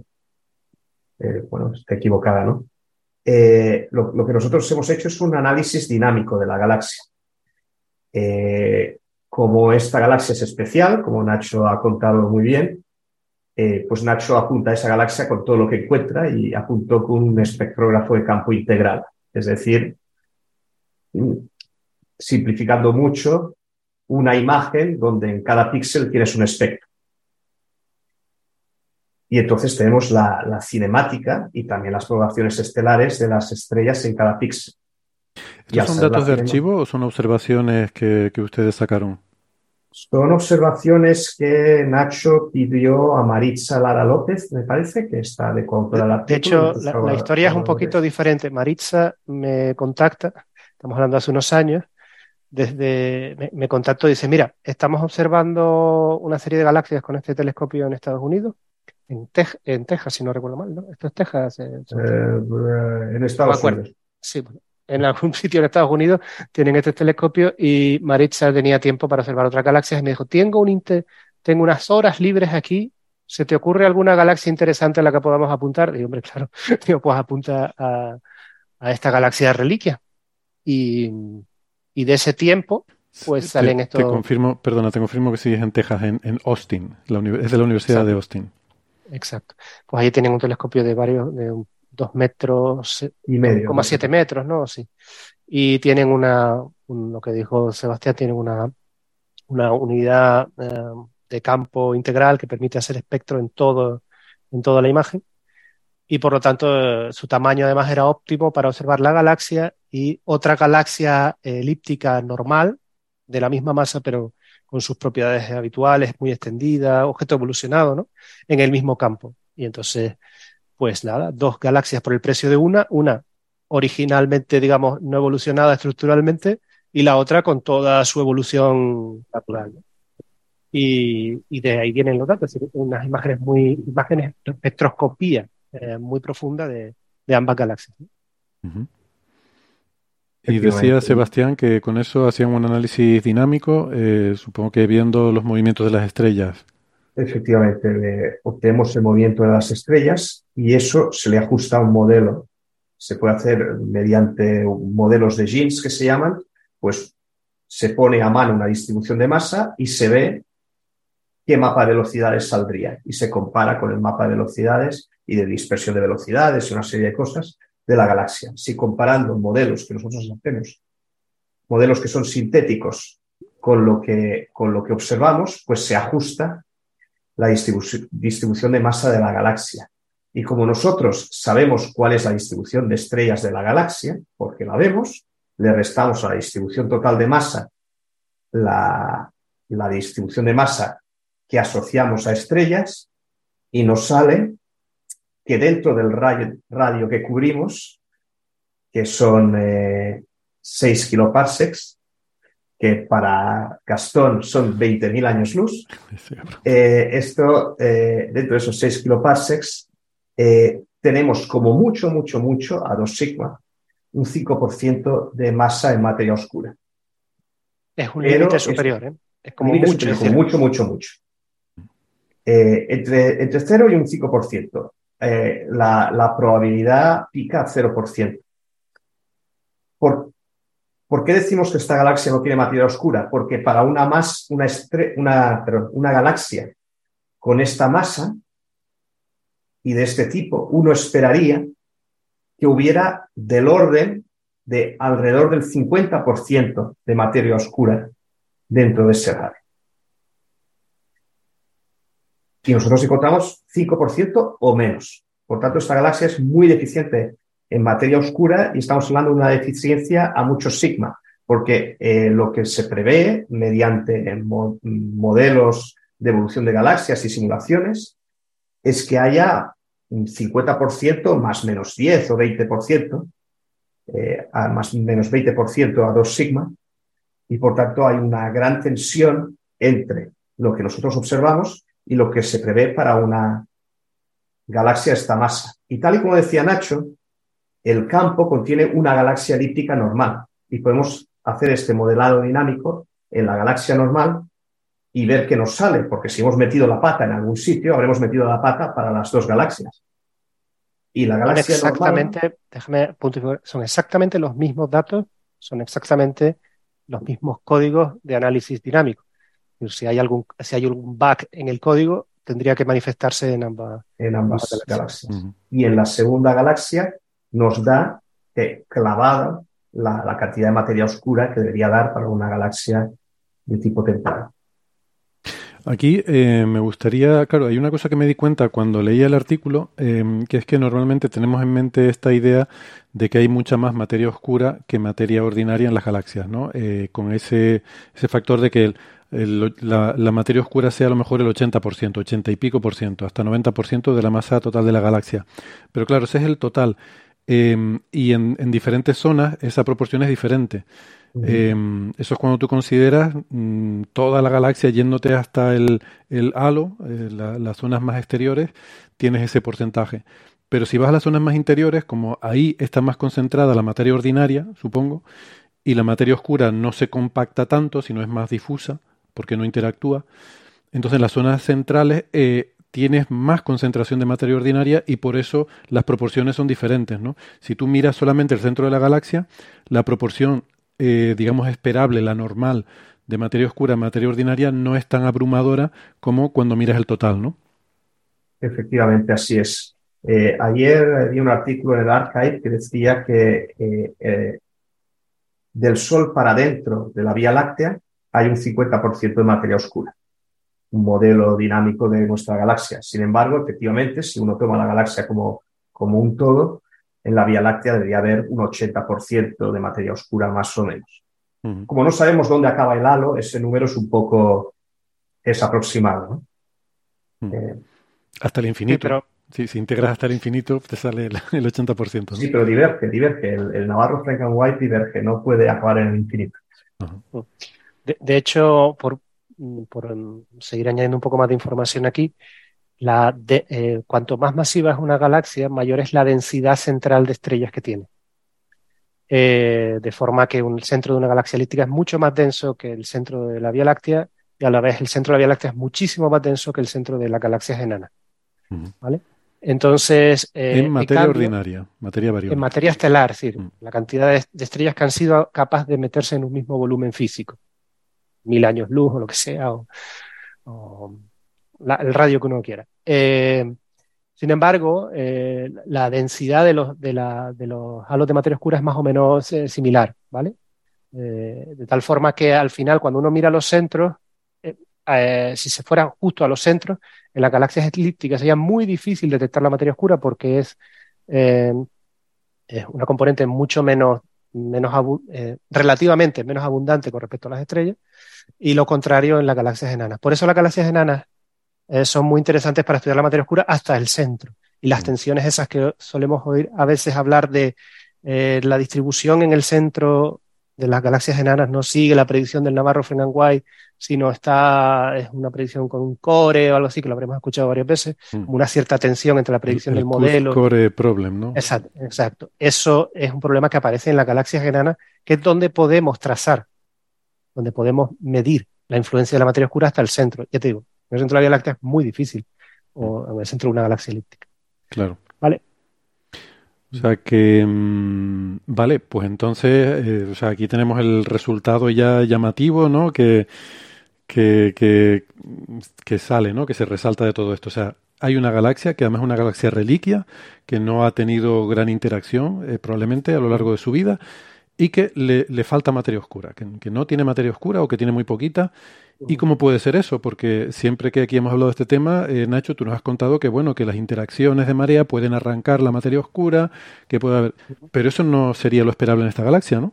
bueno, esté equivocada, ¿no? Eh, lo, que nosotros hemos hecho es un análisis dinámico de la galaxia. Eh, como esta galaxia es especial, como Nacho ha contado muy bien, eh, pues Nacho apunta a esa galaxia con todo lo que encuentra y apuntó con un espectrógrafo de campo integral. Es decir, simplificando mucho, una imagen donde en cada píxel tienes un espectro. Y entonces tenemos la, cinemática y también las poblaciones estelares de las estrellas en cada píxel. ¿Estos son datos de archivo o son observaciones que, ustedes sacaron? Son observaciones que Nacho pidió a Maritza Lara López, me parece, que está de la De hecho, la, historia es un poquito diferente. Maritza me contacta, estamos hablando hace unos años, desde me, me contactó y dice, mira, estamos observando una serie de galaxias con este telescopio en Estados Unidos en, Texas, si no recuerdo mal, ¿no? Esto es Texas. Eh, eh, en Estados Unidos. Sí, en algún sitio en Estados Unidos tienen este telescopio y Maritza tenía tiempo para observar otras galaxias y me dijo, tengo, un tengo unas horas libres aquí, ¿se te ocurre alguna galaxia interesante a la que podamos apuntar? Digo, hombre, claro, digo, pues apunta a, esta galaxia de reliquia. Y, de ese tiempo, pues salen estos... Te confirmo, perdona, te confirmo que sí es en Texas, en, Austin, es de la Universidad de Austin. Exacto. Pues ahí tienen un telescopio de varios, de dos metros y medio, siete metros, ¿no? Sí. Y tienen una, lo que dijo Sebastián, tienen una, una unidad eh, de campo integral que permite hacer espectro en todo, en toda la imagen. Y por lo tanto, eh, su tamaño además era óptimo para observar la galaxia y otra galaxia elíptica normal de la misma masa, pero con sus propiedades habituales, muy extendida, objeto evolucionado, ¿no? En el mismo campo. Y entonces, pues nada, dos galaxias por el precio de una, una originalmente, digamos, no evolucionada estructuralmente y la otra con toda su evolución natural. Y, de ahí vienen los datos, unas imágenes muy, imágenes, espectroscopía eh, muy profunda de, ambas galaxias. Y decía Sebastián que con eso hacían un análisis dinámico, eh, supongo que viendo los movimientos de las estrellas. Efectivamente, obtenemos el movimiento de las estrellas y eso se le ajusta a un modelo. Se puede hacer mediante modelos de jeans que se llaman, pues se pone a mano una distribución de masa y se ve qué mapa de velocidades saldría y se compara con el mapa de velocidades y de dispersión de velocidades y una serie de cosas de la galaxia. Si comparando modelos que nosotros hacemos, modelos que son sintéticos con lo que, con lo que observamos, pues se ajusta la distribución de masa de la galaxia. Y como nosotros sabemos cuál es la distribución de estrellas de la galaxia, porque la vemos, le restamos a la distribución total de masa la, la distribución de masa que asociamos a estrellas y nos sale que dentro del radio, que cubrimos, que son 6 eh, kiloparsecs, que para Gastón son 20.000 años luz, eh, esto, eh, dentro de esos 6 kiloparsecs, tenemos como mucho, mucho, mucho, a 2 sigma, un 5% de masa en materia oscura. Es un límite superior, ¿eh? Es como mucho, mucho, mucho, mucho. entre, entre 0 y un 5%. Eh, la, probabilidad pica a 0%. ¿Por, ¿Por qué decimos que esta galaxia no tiene materia oscura? Porque para una, más, una, una, galaxia con esta masa y de este tipo, uno esperaría que hubiera del orden de alrededor del 50% de materia oscura dentro de ese radio. y nosotros encontramos 5% o menos. Por tanto, esta galaxia es muy deficiente en materia oscura y estamos hablando de una deficiencia a muchos sigma, porque eh, lo que se prevé mediante modelos de evolución de galaxias y simulaciones es que haya un 50% más menos 10 o 20%, eh, a más menos 20% a 2 sigma, y por tanto hay una gran tensión entre lo que nosotros observamos y lo que se prevé para una galaxia de esta masa. Y tal y como decía Nacho, el campo contiene una galaxia elíptica normal y podemos hacer este modelado dinámico en la galaxia normal y ver qué nos sale, porque si hemos metido la pata en algún sitio, habremos metido la pata para las dos galaxias. Y la galaxia exactamente, déjame son exactamente los mismos datos, son exactamente los mismos códigos de análisis dinámico. Si hay algún, si hay algún bug en el código, tendría que manifestarse en ambas, en ambas galaxias. Y en la segunda galaxia nos da eh, clavada la, cantidad de materia oscura que debería dar para una galaxia de tipo temporal. Aquí eh, me gustaría, claro, hay una cosa que me di cuenta cuando leía el artículo, em, que es que normalmente tenemos en mente esta idea de que hay mucha más materia oscura que materia ordinaria en las galaxias, ¿no? Eh, con ese, ese factor de que el, la, materia oscura sea a lo mejor el 80%, 80 y pico por ciento, hasta 90% de la masa total de la galaxia. Pero claro, ese es el total. Em, y en, diferentes zonas esa proporción es diferente. Em, eso es cuando tú consideras mm, toda la galaxia yéndote hasta el, el halo, eh, las zonas más exteriores, tienes ese porcentaje. Pero si vas a las zonas más interiores, como ahí está más concentrada la materia ordinaria, supongo, y la materia oscura no se compacta tanto, sino es más difusa, porque no interactúa. Entonces en las zonas centrales eh, tienes más concentración de materia ordinaria y por eso las proporciones son diferentes. ¿no? Si tú miras solamente el centro de la galaxia, la proporción, eh, digamos, esperable, la normal de materia oscura a materia ordinaria no es tan abrumadora como cuando miras el total, ¿no? Efectivamente, así es. Eh, ayer vi un artículo en el Archive que decía que eh, del Sol para dentro de la Vía Láctea hay un 50% de materia oscura, un modelo dinámico de nuestra galaxia. Sin embargo, efectivamente, si uno toma la galaxia como, como un todo, en la Vía Láctea debería haber un 80% de materia oscura más o menos. Como no sabemos dónde acaba el halo, ese número es un poco es aproximado. Eh, hasta el infinito. pero... si integras hasta el infinito, te sale el, 80%. Sí, pero diverge, diverge. El, Navarro Frank and White diverge, no puede acabar en el infinito. de, hecho, por, por, seguir añadiendo un poco más de información aquí, la eh, cuanto más masiva es una galaxia, mayor es la densidad central de estrellas que tiene. Eh, de forma que un centro de una galaxia elíptica es mucho más denso que el centro de la Vía Láctea y a la vez el centro de la Vía Láctea es muchísimo más denso que el centro de la galaxia enana. ¿Vale? Entonces. Eh, en materia ordinaria, materia variable. En materia estelar, es decir, mm. la cantidad de, estrellas que han sido capaces de meterse en un mismo volumen físico. Mil años luz o lo que sea, o, el radio que uno quiera. Eh, sin embargo, eh, la densidad de los, de, los halos de materia oscura es más o menos similar, ¿vale? de tal forma que al final, cuando uno mira los centros, eh, si se fueran justo a los centros, en las galaxias elípticas sería muy difícil detectar la materia oscura porque es, eh, es una componente mucho menos, menos eh, relativamente menos abundante con respecto a las estrellas, y lo contrario en las galaxias enanas. Por eso las galaxias enanas son muy interesantes para estudiar la materia oscura hasta el centro. Y las mm. tensiones esas que solemos oír a veces hablar de la distribución en el centro de las galaxias enanas no sigue la predicción del Navarro White, sino está, es una predicción con un core o algo así, que lo habremos escuchado varias veces, mm. una cierta tensión entre la predicción del modelo. Core problem, ¿no? Exacto, exacto. Eso es un problema que aparece en las galaxias enanas, que es donde podemos trazar, donde podemos medir la influencia de la materia oscura hasta el centro. Ya te digo, en el centro de la Vía Láctea es muy difícil, o en el centro de una galaxia elíptica. Claro. ¿Vale? O sea que, mm, vale, pues entonces, eh, o sea, aquí tenemos el resultado ya llamativo, ¿no? Que, que, que, sale, ¿no? Que se resalta de todo esto. O sea, hay una galaxia que además es una galaxia reliquia, que no ha tenido gran interacción eh, probablemente a lo largo de su vida y que le, le falta materia oscura, que, no tiene materia oscura o que tiene muy poquita ¿Y cómo puede ser eso? Porque siempre que aquí hemos hablado de este tema, eh, Nacho, tú nos has contado que bueno, que las interacciones de marea pueden arrancar la materia oscura, que puede haber. Pero eso no sería lo esperable en esta galaxia, ¿no?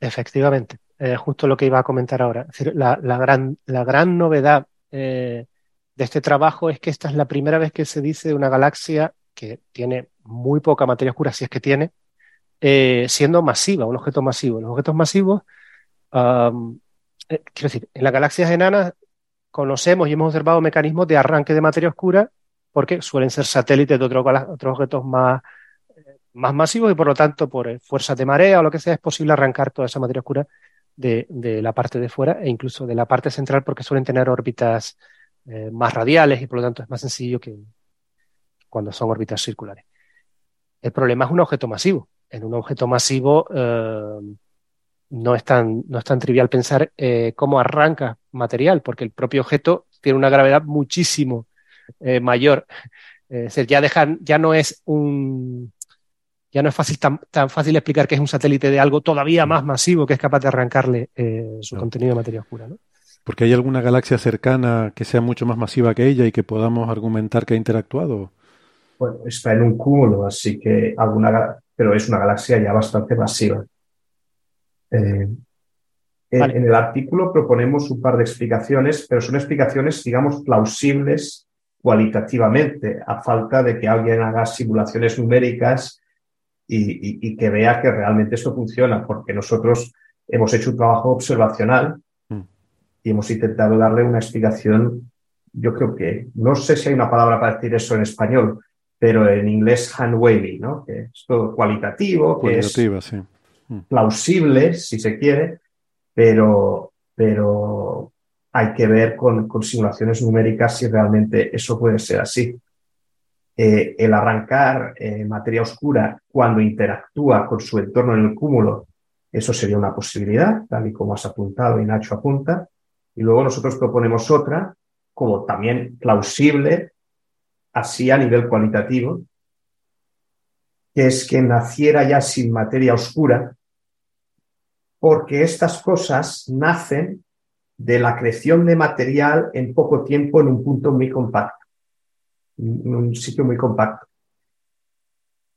Efectivamente, eh, justo lo que iba a comentar ahora. la, gran, la gran novedad eh, de este trabajo es que esta es la primera vez que se dice de una galaxia que tiene muy poca materia oscura, si es que tiene, siendo masiva, un objeto masivo. Los objetos masivos eh, quiero decir, en las galaxias enanas conocemos y hemos observado mecanismos de arranque de materia oscura porque suelen ser satélites de otros objetos más, eh, más masivos y por lo tanto por eh, fuerzas de marea o lo que sea es posible arrancar toda esa materia oscura de, la parte de fuera e incluso de la parte central porque suelen tener órbitas más radiales y por lo tanto es más sencillo que cuando son órbitas circulares. El problema es un objeto masivo. En un objeto masivo no es tan, no es tan trivial pensar eh, cómo arranca material, porque el propio objeto tiene una gravedad muchísimo eh, mayor. Eh, ya, dejan, ya no es un. Ya no es fácil, tan, tan, fácil explicar que es un satélite de algo todavía más masivo que es capaz de arrancarle su contenido de materia oscura. ¿no? Porque hay alguna galaxia cercana que sea mucho más masiva que ella y que podamos argumentar que ha interactuado. Bueno, está en un cúmulo, así que alguna, pero es una galaxia ya bastante masiva. Eh, en, el artículo proponemos un par de explicaciones, pero son explicaciones, digamos, plausibles cualitativamente, a falta de que alguien haga simulaciones numéricas y, que vea que realmente esto funciona, porque nosotros hemos hecho un trabajo observacional mm. y hemos intentado darle una explicación, yo creo que, no sé si hay una palabra para decir eso en español, pero en inglés hand wavy, ¿no? Que es todo cualitativo, que es sí plausible, si se quiere, pero, pero hay que ver con, simulaciones numéricas si realmente eso puede ser así. Eh, el arrancar eh, materia oscura cuando interactúa con su entorno en el cúmulo, eso sería una posibilidad, tal y como has apuntado y Nacho apunta. Y luego nosotros proponemos otra, como también plausible, así a nivel cualitativo, que es que naciera ya sin materia oscura, porque estas cosas nacen de la creación de material en poco tiempo en un punto muy compacto, un sitio muy compacto.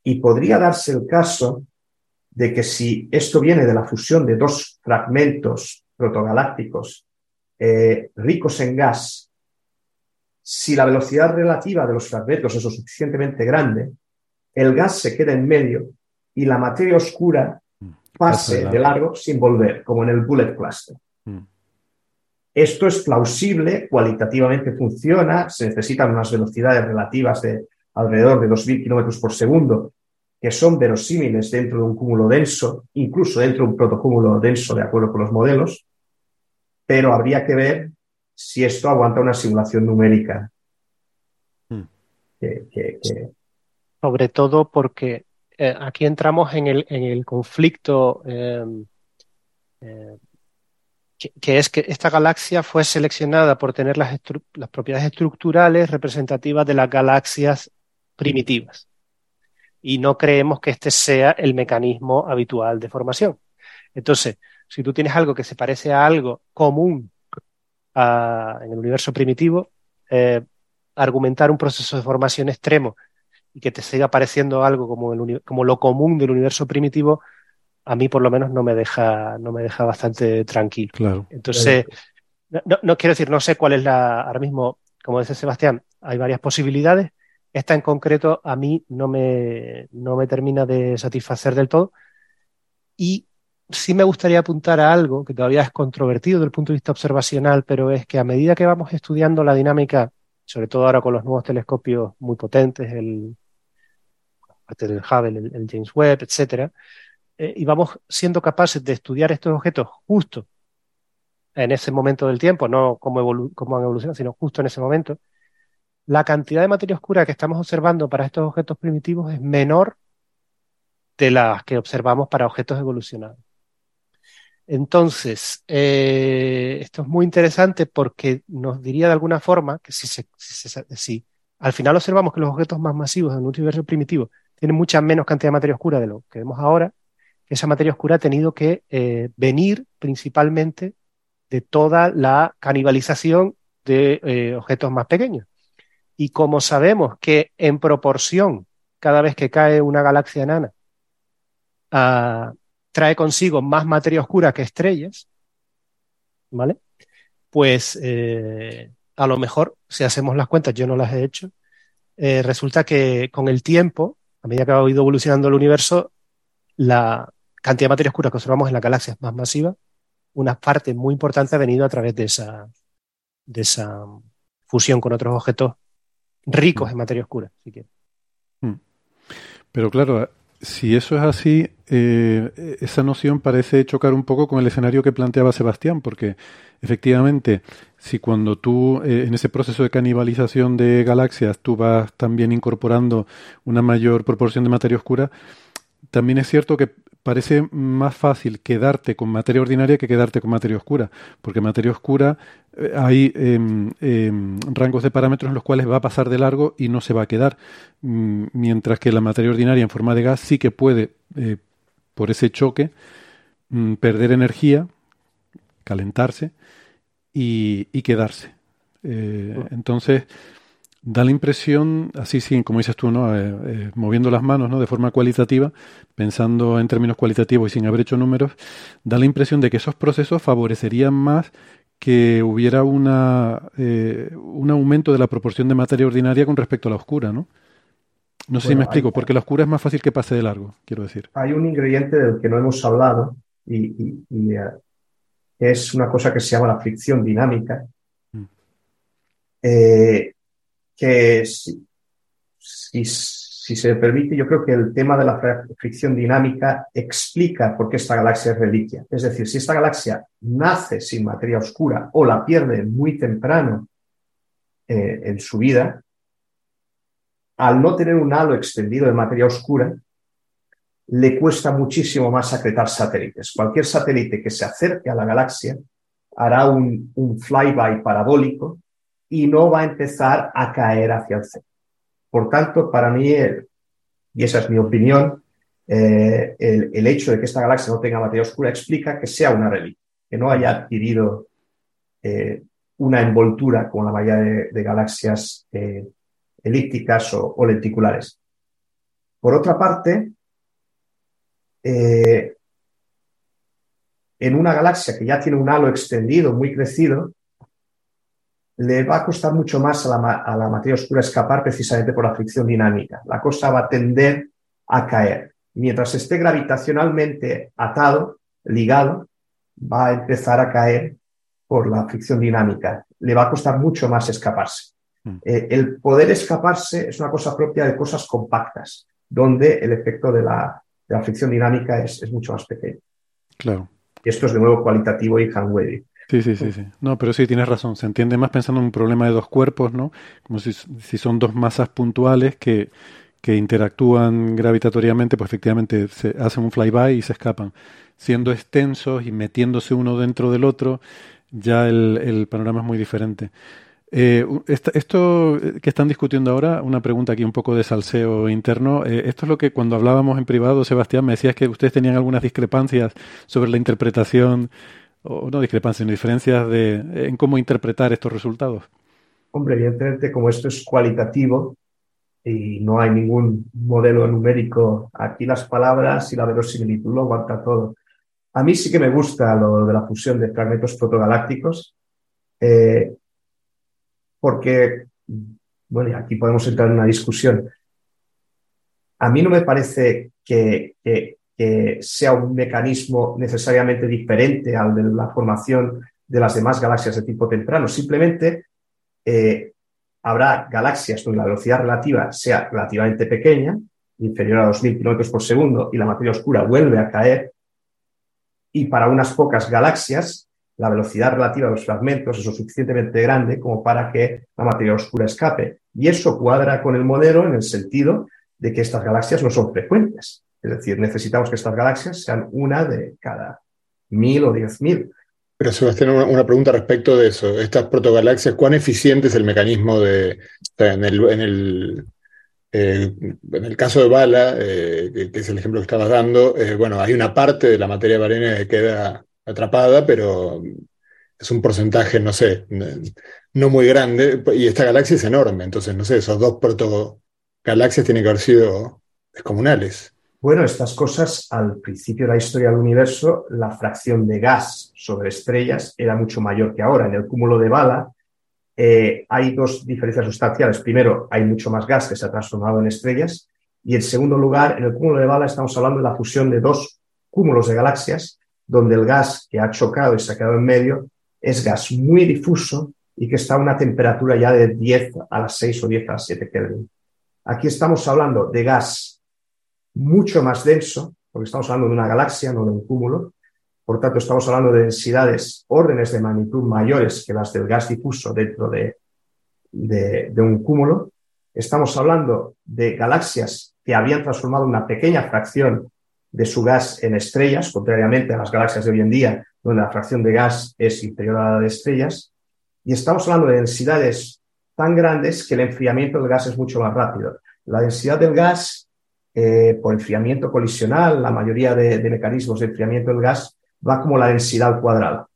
Y podría darse el caso de que si esto viene de la fusión de dos fragmentos protogalácticos eh, ricos en gas, si la velocidad relativa de los fragmentos es lo suficientemente grande, el gas se queda en medio y la materia oscura mm, pase de largo sin volver, como en el bullet cluster. Esto es plausible, cualitativamente funciona, se necesitan unas velocidades relativas de alrededor de 2.000 kilómetros por segundo, que son verosímiles dentro de un cúmulo denso, incluso dentro de un protocúmulo denso, de acuerdo con los modelos, pero habría que ver si esto aguanta una simulación numérica. Hmm. Sobre todo porque eh, aquí entramos en el, en el conflicto eh, eh, que, es que esta galaxia fue seleccionada por tener las, las propiedades estructurales representativas de las galaxias primitivas. Y no creemos que este sea el mecanismo habitual de formación. Entonces, si tú tienes algo que se parece a algo común en el universo primitivo, eh, argumentar un proceso de formación extremo y que te siga pareciendo algo como, el, como lo común del universo primitivo, a mí por lo menos no me deja, no me deja bastante tranquilo. Claro. Entonces, No, no, quiero decir, no sé cuál es la, ahora mismo, como dice Sebastián, hay varias posibilidades. Esta en concreto a mí no me, no me termina de satisfacer del todo. Y sí me gustaría apuntar a algo que todavía es controvertido desde el punto de vista observacional, pero es que a medida que vamos estudiando la dinámica, sobre todo ahora con los nuevos telescopios muy potentes, el, del Hubble, el, James Webb, etcétera, eh, y vamos siendo capaces de estudiar estos objetos justo en ese momento del tiempo, no como, como han evolucionado, sino justo en ese momento, la cantidad de materia oscura que estamos observando para estos objetos primitivos es menor de las que observamos para objetos evolucionados. Entonces, eh, esto es muy interesante porque nos diría de alguna forma que si, si, al final observamos que los objetos más masivos del universo primitivo tienen mucha menos cantidad de materia oscura de lo que vemos ahora, esa materia oscura ha tenido que eh, venir principalmente de toda la canibalización de eh, objetos más pequeños. Y como sabemos que en proporción, cada vez que cae una galaxia enana, ah, trae consigo más materia oscura que estrellas, ¿vale? Pues eh, a lo mejor, si hacemos las cuentas, yo no las he hecho, resulta que con el tiempo, a medida que ha ido evolucionando el universo, la cantidad de materia oscura que observamos en las galaxias más masiva, una parte muy importante ha venido a través de esa, de esa fusión con otros objetos ricos en materia oscura, si quieres. Hmm. Pero claro, si eso es así, eh, esa noción parece chocar un poco con el escenario que planteaba Sebastián, porque efectivamente, si cuando tú eh, en ese proceso de canibalización de galaxias tú vas también incorporando una mayor proporción de materia oscura, también es cierto que parece más fácil quedarte con materia ordinaria que quedarte con materia oscura, porque materia oscura eh, hay em, em, rangos de parámetros en los cuales va a pasar de largo y no se va a quedar, mm, mientras que la materia ordinaria en forma de gas sí que puede, eh, por ese choque, mm, perder energía, calentarse y, y quedarse. Eh, oh. entonces, da la impresión, así sí, como dices tú, ¿no? Eh, eh, moviendo las manos ¿no? de forma cualitativa, pensando en términos cualitativos y sin haber hecho números, da la impresión de que esos procesos favorecerían más que hubiera una, eh, un aumento de la proporción de materia ordinaria con respecto a la oscura, ¿no? No sé si me explico, porque la oscura es más fácil que pase de largo, quiero decir. Hay un ingrediente del que no hemos hablado y, es una cosa que se llama la fricción dinámica. Mm que si, si, se permite, yo creo que el tema de la fricción dinámica explica por qué esta galaxia es reliquia. Es decir, si esta galaxia nace sin materia oscura o la pierde muy temprano eh, en su vida, al no tener un halo extendido de materia oscura, le cuesta muchísimo más secretar satélites. Cualquier satélite que se acerque a la galaxia hará un, un flyby parabólico y no va a empezar a caer hacia el centro. Por tanto, para mí y esa es mi opinión, eh, el, hecho de que esta galaxia no tenga materia oscura explica que sea una reliquia, que no haya adquirido eh, una envoltura como la mayoría de, galaxias eh, elípticas o, lenticulares. Por otra parte, en una galaxia que ya tiene un halo extendido, muy crecido, le va a costar mucho más a la, materia oscura escapar precisamente por la fricción dinámica. La cosa va a tender a caer. Mientras esté gravitacionalmente atado, ligado, va a empezar a caer por la fricción dinámica. Le va a costar mucho más escaparse. Mm. Eh, el poder escaparse es una cosa propia de cosas compactas, donde el efecto de la, fricción dinámica es, mucho más pequeño. Claro. Esto es de nuevo cualitativo y hand Sí, sí, sí, sí. No, pero sí, tienes razón. Se entiende más pensando en un problema de dos cuerpos, ¿no? Como si, son dos masas puntuales que, que interactúan gravitatoriamente, pues efectivamente se hacen un flyby y se escapan. Siendo extensos y metiéndose uno dentro del otro, ya el, panorama es muy diferente. Eh, esto que están discutiendo ahora, una pregunta aquí un poco de salseo interno, eh, esto es lo que cuando hablábamos en privado, Sebastián, me decías que ustedes tenían algunas discrepancias sobre la interpretación o no discrepancias, sino diferencias de, en cómo interpretar estos resultados? Hombre, evidentemente, como esto es cualitativo y no hay ningún modelo numérico, aquí las palabras y la verosimilitud lo aguanta todo. A mí sí que me gusta lo de la fusión de fragmentos protogalácticos, eh, porque, bueno, aquí podemos entrar en una discusión. A mí no me parece que, sea un mecanismo necesariamente diferente al de la formación de las demás galaxias de tipo temprano. Simplemente eh, habrá galaxias donde la velocidad relativa sea relativamente pequeña, inferior a 2.000 kilómetros por segundo, y la materia oscura vuelve a caer. Y para unas pocas galaxias, la velocidad relativa de los fragmentos es lo suficientemente grande como para que la materia oscura escape. Y eso cuadra con el modelo en el sentido de que estas galaxias no son frecuentes. Es decir, necesitamos que estas galaxias sean una de cada mil o diez mil. Pero Sebastián, una, una pregunta respecto de eso. Estas protogalaxias, ¿cuán eficiente es el mecanismo de... en el, en el, eh, en el caso de Bala, eh, que, es el ejemplo que estabas dando, eh, bueno, hay una parte de la materia varena que queda atrapada, pero es un porcentaje, no sé, no muy grande, y esta galaxia es enorme, entonces, no sé, esos dos protogalaxias tienen que haber sido descomunales. Bueno, estas cosas al principio de la historia del universo, la fracción de gas sobre estrellas era mucho mayor que ahora. En el cúmulo de bala eh, hay dos diferencias sustanciales. Primero, hay mucho más gas que se ha transformado en estrellas. Y en segundo lugar, en el cúmulo de bala estamos hablando de la fusión de dos cúmulos de galaxias, donde el gas que ha chocado y se ha quedado en medio es gas muy difuso y que está a una temperatura ya de 10 a las 6 o 10 a las 7 Kelvin. Aquí estamos hablando de gas mucho más denso, porque estamos hablando de una galaxia, no de un cúmulo. Por tanto, estamos hablando de densidades, órdenes de magnitud mayores que las del gas difuso dentro de, de, un cúmulo. Estamos hablando de galaxias que habían transformado una pequeña fracción de su gas en estrellas, contrariamente a las galaxias de hoy en día, donde la fracción de gas es inferior a la de estrellas. Y estamos hablando de densidades tan grandes que el enfriamiento del gas es mucho más rápido. La densidad del gas eh, por enfriamiento colisional, la mayoría de, mecanismos de enfriamiento del gas va como la densidad al cuadrado.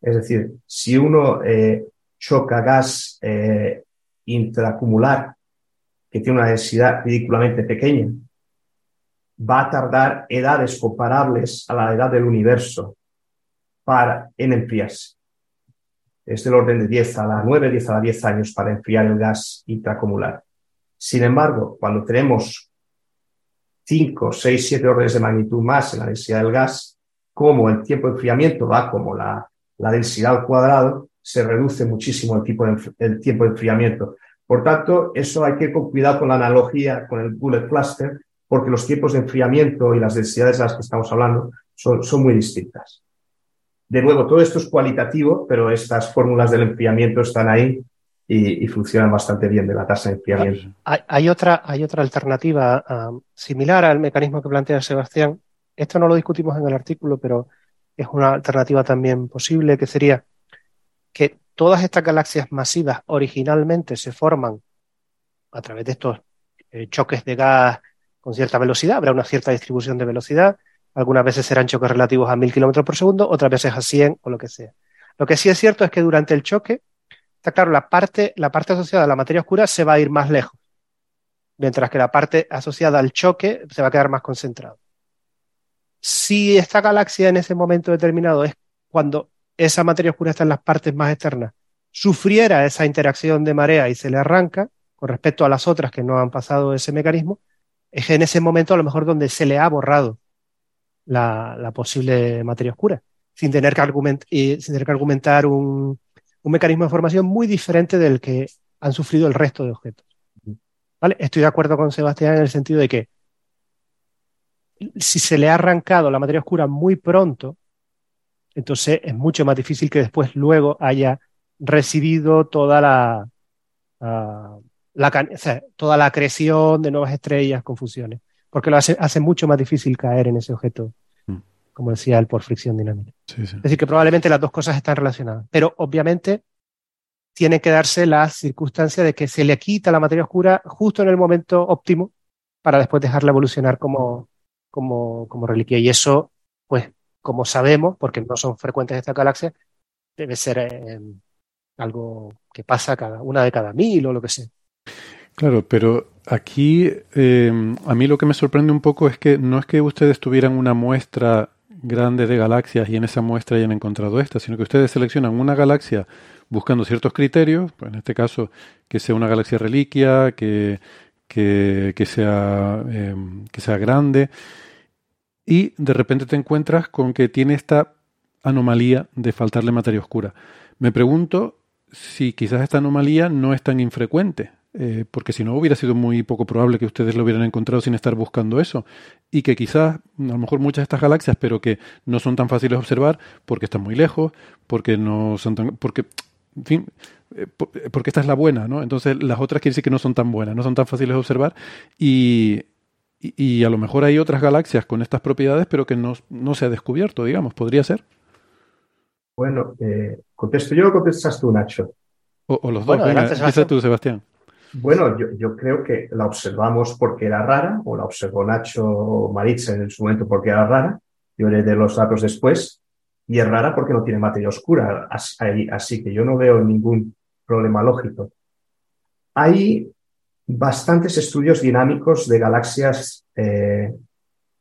Es decir, si uno eh, choca gas eh, intracumular que tiene una densidad ridículamente pequeña, va a tardar edades comparables a la edad del universo para, en enfriarse. Es del orden de 10 a la 9, 10 a la 10 años para enfriar el gas intracumular. Sin embargo, cuando tenemos 5, 6, 7 órdenes de magnitud más en la densidad del gas, como el tiempo de enfriamiento va como la, densidad al cuadrado, se reduce muchísimo el tiempo de enfriamiento. Por tanto, eso hay que ir con cuidado con la analogía con el bullet cluster, porque los tiempos de enfriamiento y las densidades de las que estamos hablando son, son muy distintas. De nuevo, todo esto es cualitativo, pero estas fórmulas del enfriamiento están ahí y, funcionan bastante bien de la tasa de enfriamiento. Hay, otra, hay otra alternativa ah, similar al mecanismo que plantea Sebastián. Esto no lo discutimos en el artículo, pero es una alternativa también posible, que sería que todas estas galaxias masivas originalmente se forman a través de estos eh, choques de gas con cierta velocidad, habrá una cierta distribución de velocidad, algunas veces serán choques relativos a 1000 kilómetros por segundo, otras veces a 100 o lo que sea. Lo que sí es cierto es que durante el choque, está claro, la parte, la parte asociada a la materia oscura se va a ir más lejos, mientras que la parte asociada al choque se va a quedar más concentrada. Si esta galaxia en ese momento determinado es cuando esa materia oscura está en las partes más externas, sufriera esa interacción de marea y se le arranca con respecto a las otras que no han pasado ese mecanismo, es en ese momento a lo mejor donde se le ha borrado la, posible materia oscura, sin tener que, sin tener que argumentar un, un, mecanismo de formación muy diferente del que han sufrido el resto de objetos. ¿Vale? Estoy de acuerdo con Sebastián en el sentido de que si se le ha arrancado la materia oscura muy pronto, entonces es mucho más difícil que después luego haya recibido toda la, toda la acreción de nuevas estrellas con fusiones, porque lo hace, hace mucho más difícil caer en ese objeto. Como decía él, por fricción dinámica. Es decir, que probablemente las dos cosas están relacionadas, pero obviamente tiene que darse la circunstancia de que se le quita la materia oscura justo en el momento óptimo para después dejarla evolucionar como, como, como reliquia. Y eso, pues, como sabemos, porque no son frecuentes esta galaxia, debe ser eh, algo que pasa cada una de cada mil o lo que sea. Claro, pero aquí eh, a mí lo que me sorprende un poco es que no es que ustedes tuvieran una muestra grande de galaxias y en esa muestra hayan encontrado esta, sino que ustedes seleccionan una galaxia buscando ciertos criterios, pues en este caso que sea una galaxia reliquia, que, que, sea, eh, que sea grande, y de repente te encuentras con que tiene esta anomalía de faltarle materia oscura. Me pregunto si quizás esta anomalía no es tan infrecuente, eh, porque si no hubiera sido muy poco probable que ustedes lo hubieran encontrado sin estar buscando eso, y que quizás, a lo mejor muchas de estas galaxias, pero que no son tan fáciles de observar porque están muy lejos, porque no son tan... porque, en fin, eh, porque esta es la buena, ¿no? Entonces las otras quiere decir que no son tan buenas, no son tan fáciles de observar y, y, a lo mejor hay otras galaxias con estas propiedades, pero que no, no se ha descubierto, digamos. ¿Podría ser? Bueno, eh, contesto yo o contestas tú, Nacho. O, los dos. Venga, empieza tú, Sebastián. Bueno, yo, creo que la observamos porque era rara, o la observó Nacho Maritza en su momento porque era rara. Yo le de los datos después. Y es rara porque no tiene materia oscura. Así, así que yo no veo ningún problema lógico. Hay bastantes estudios dinámicos de galaxias eh,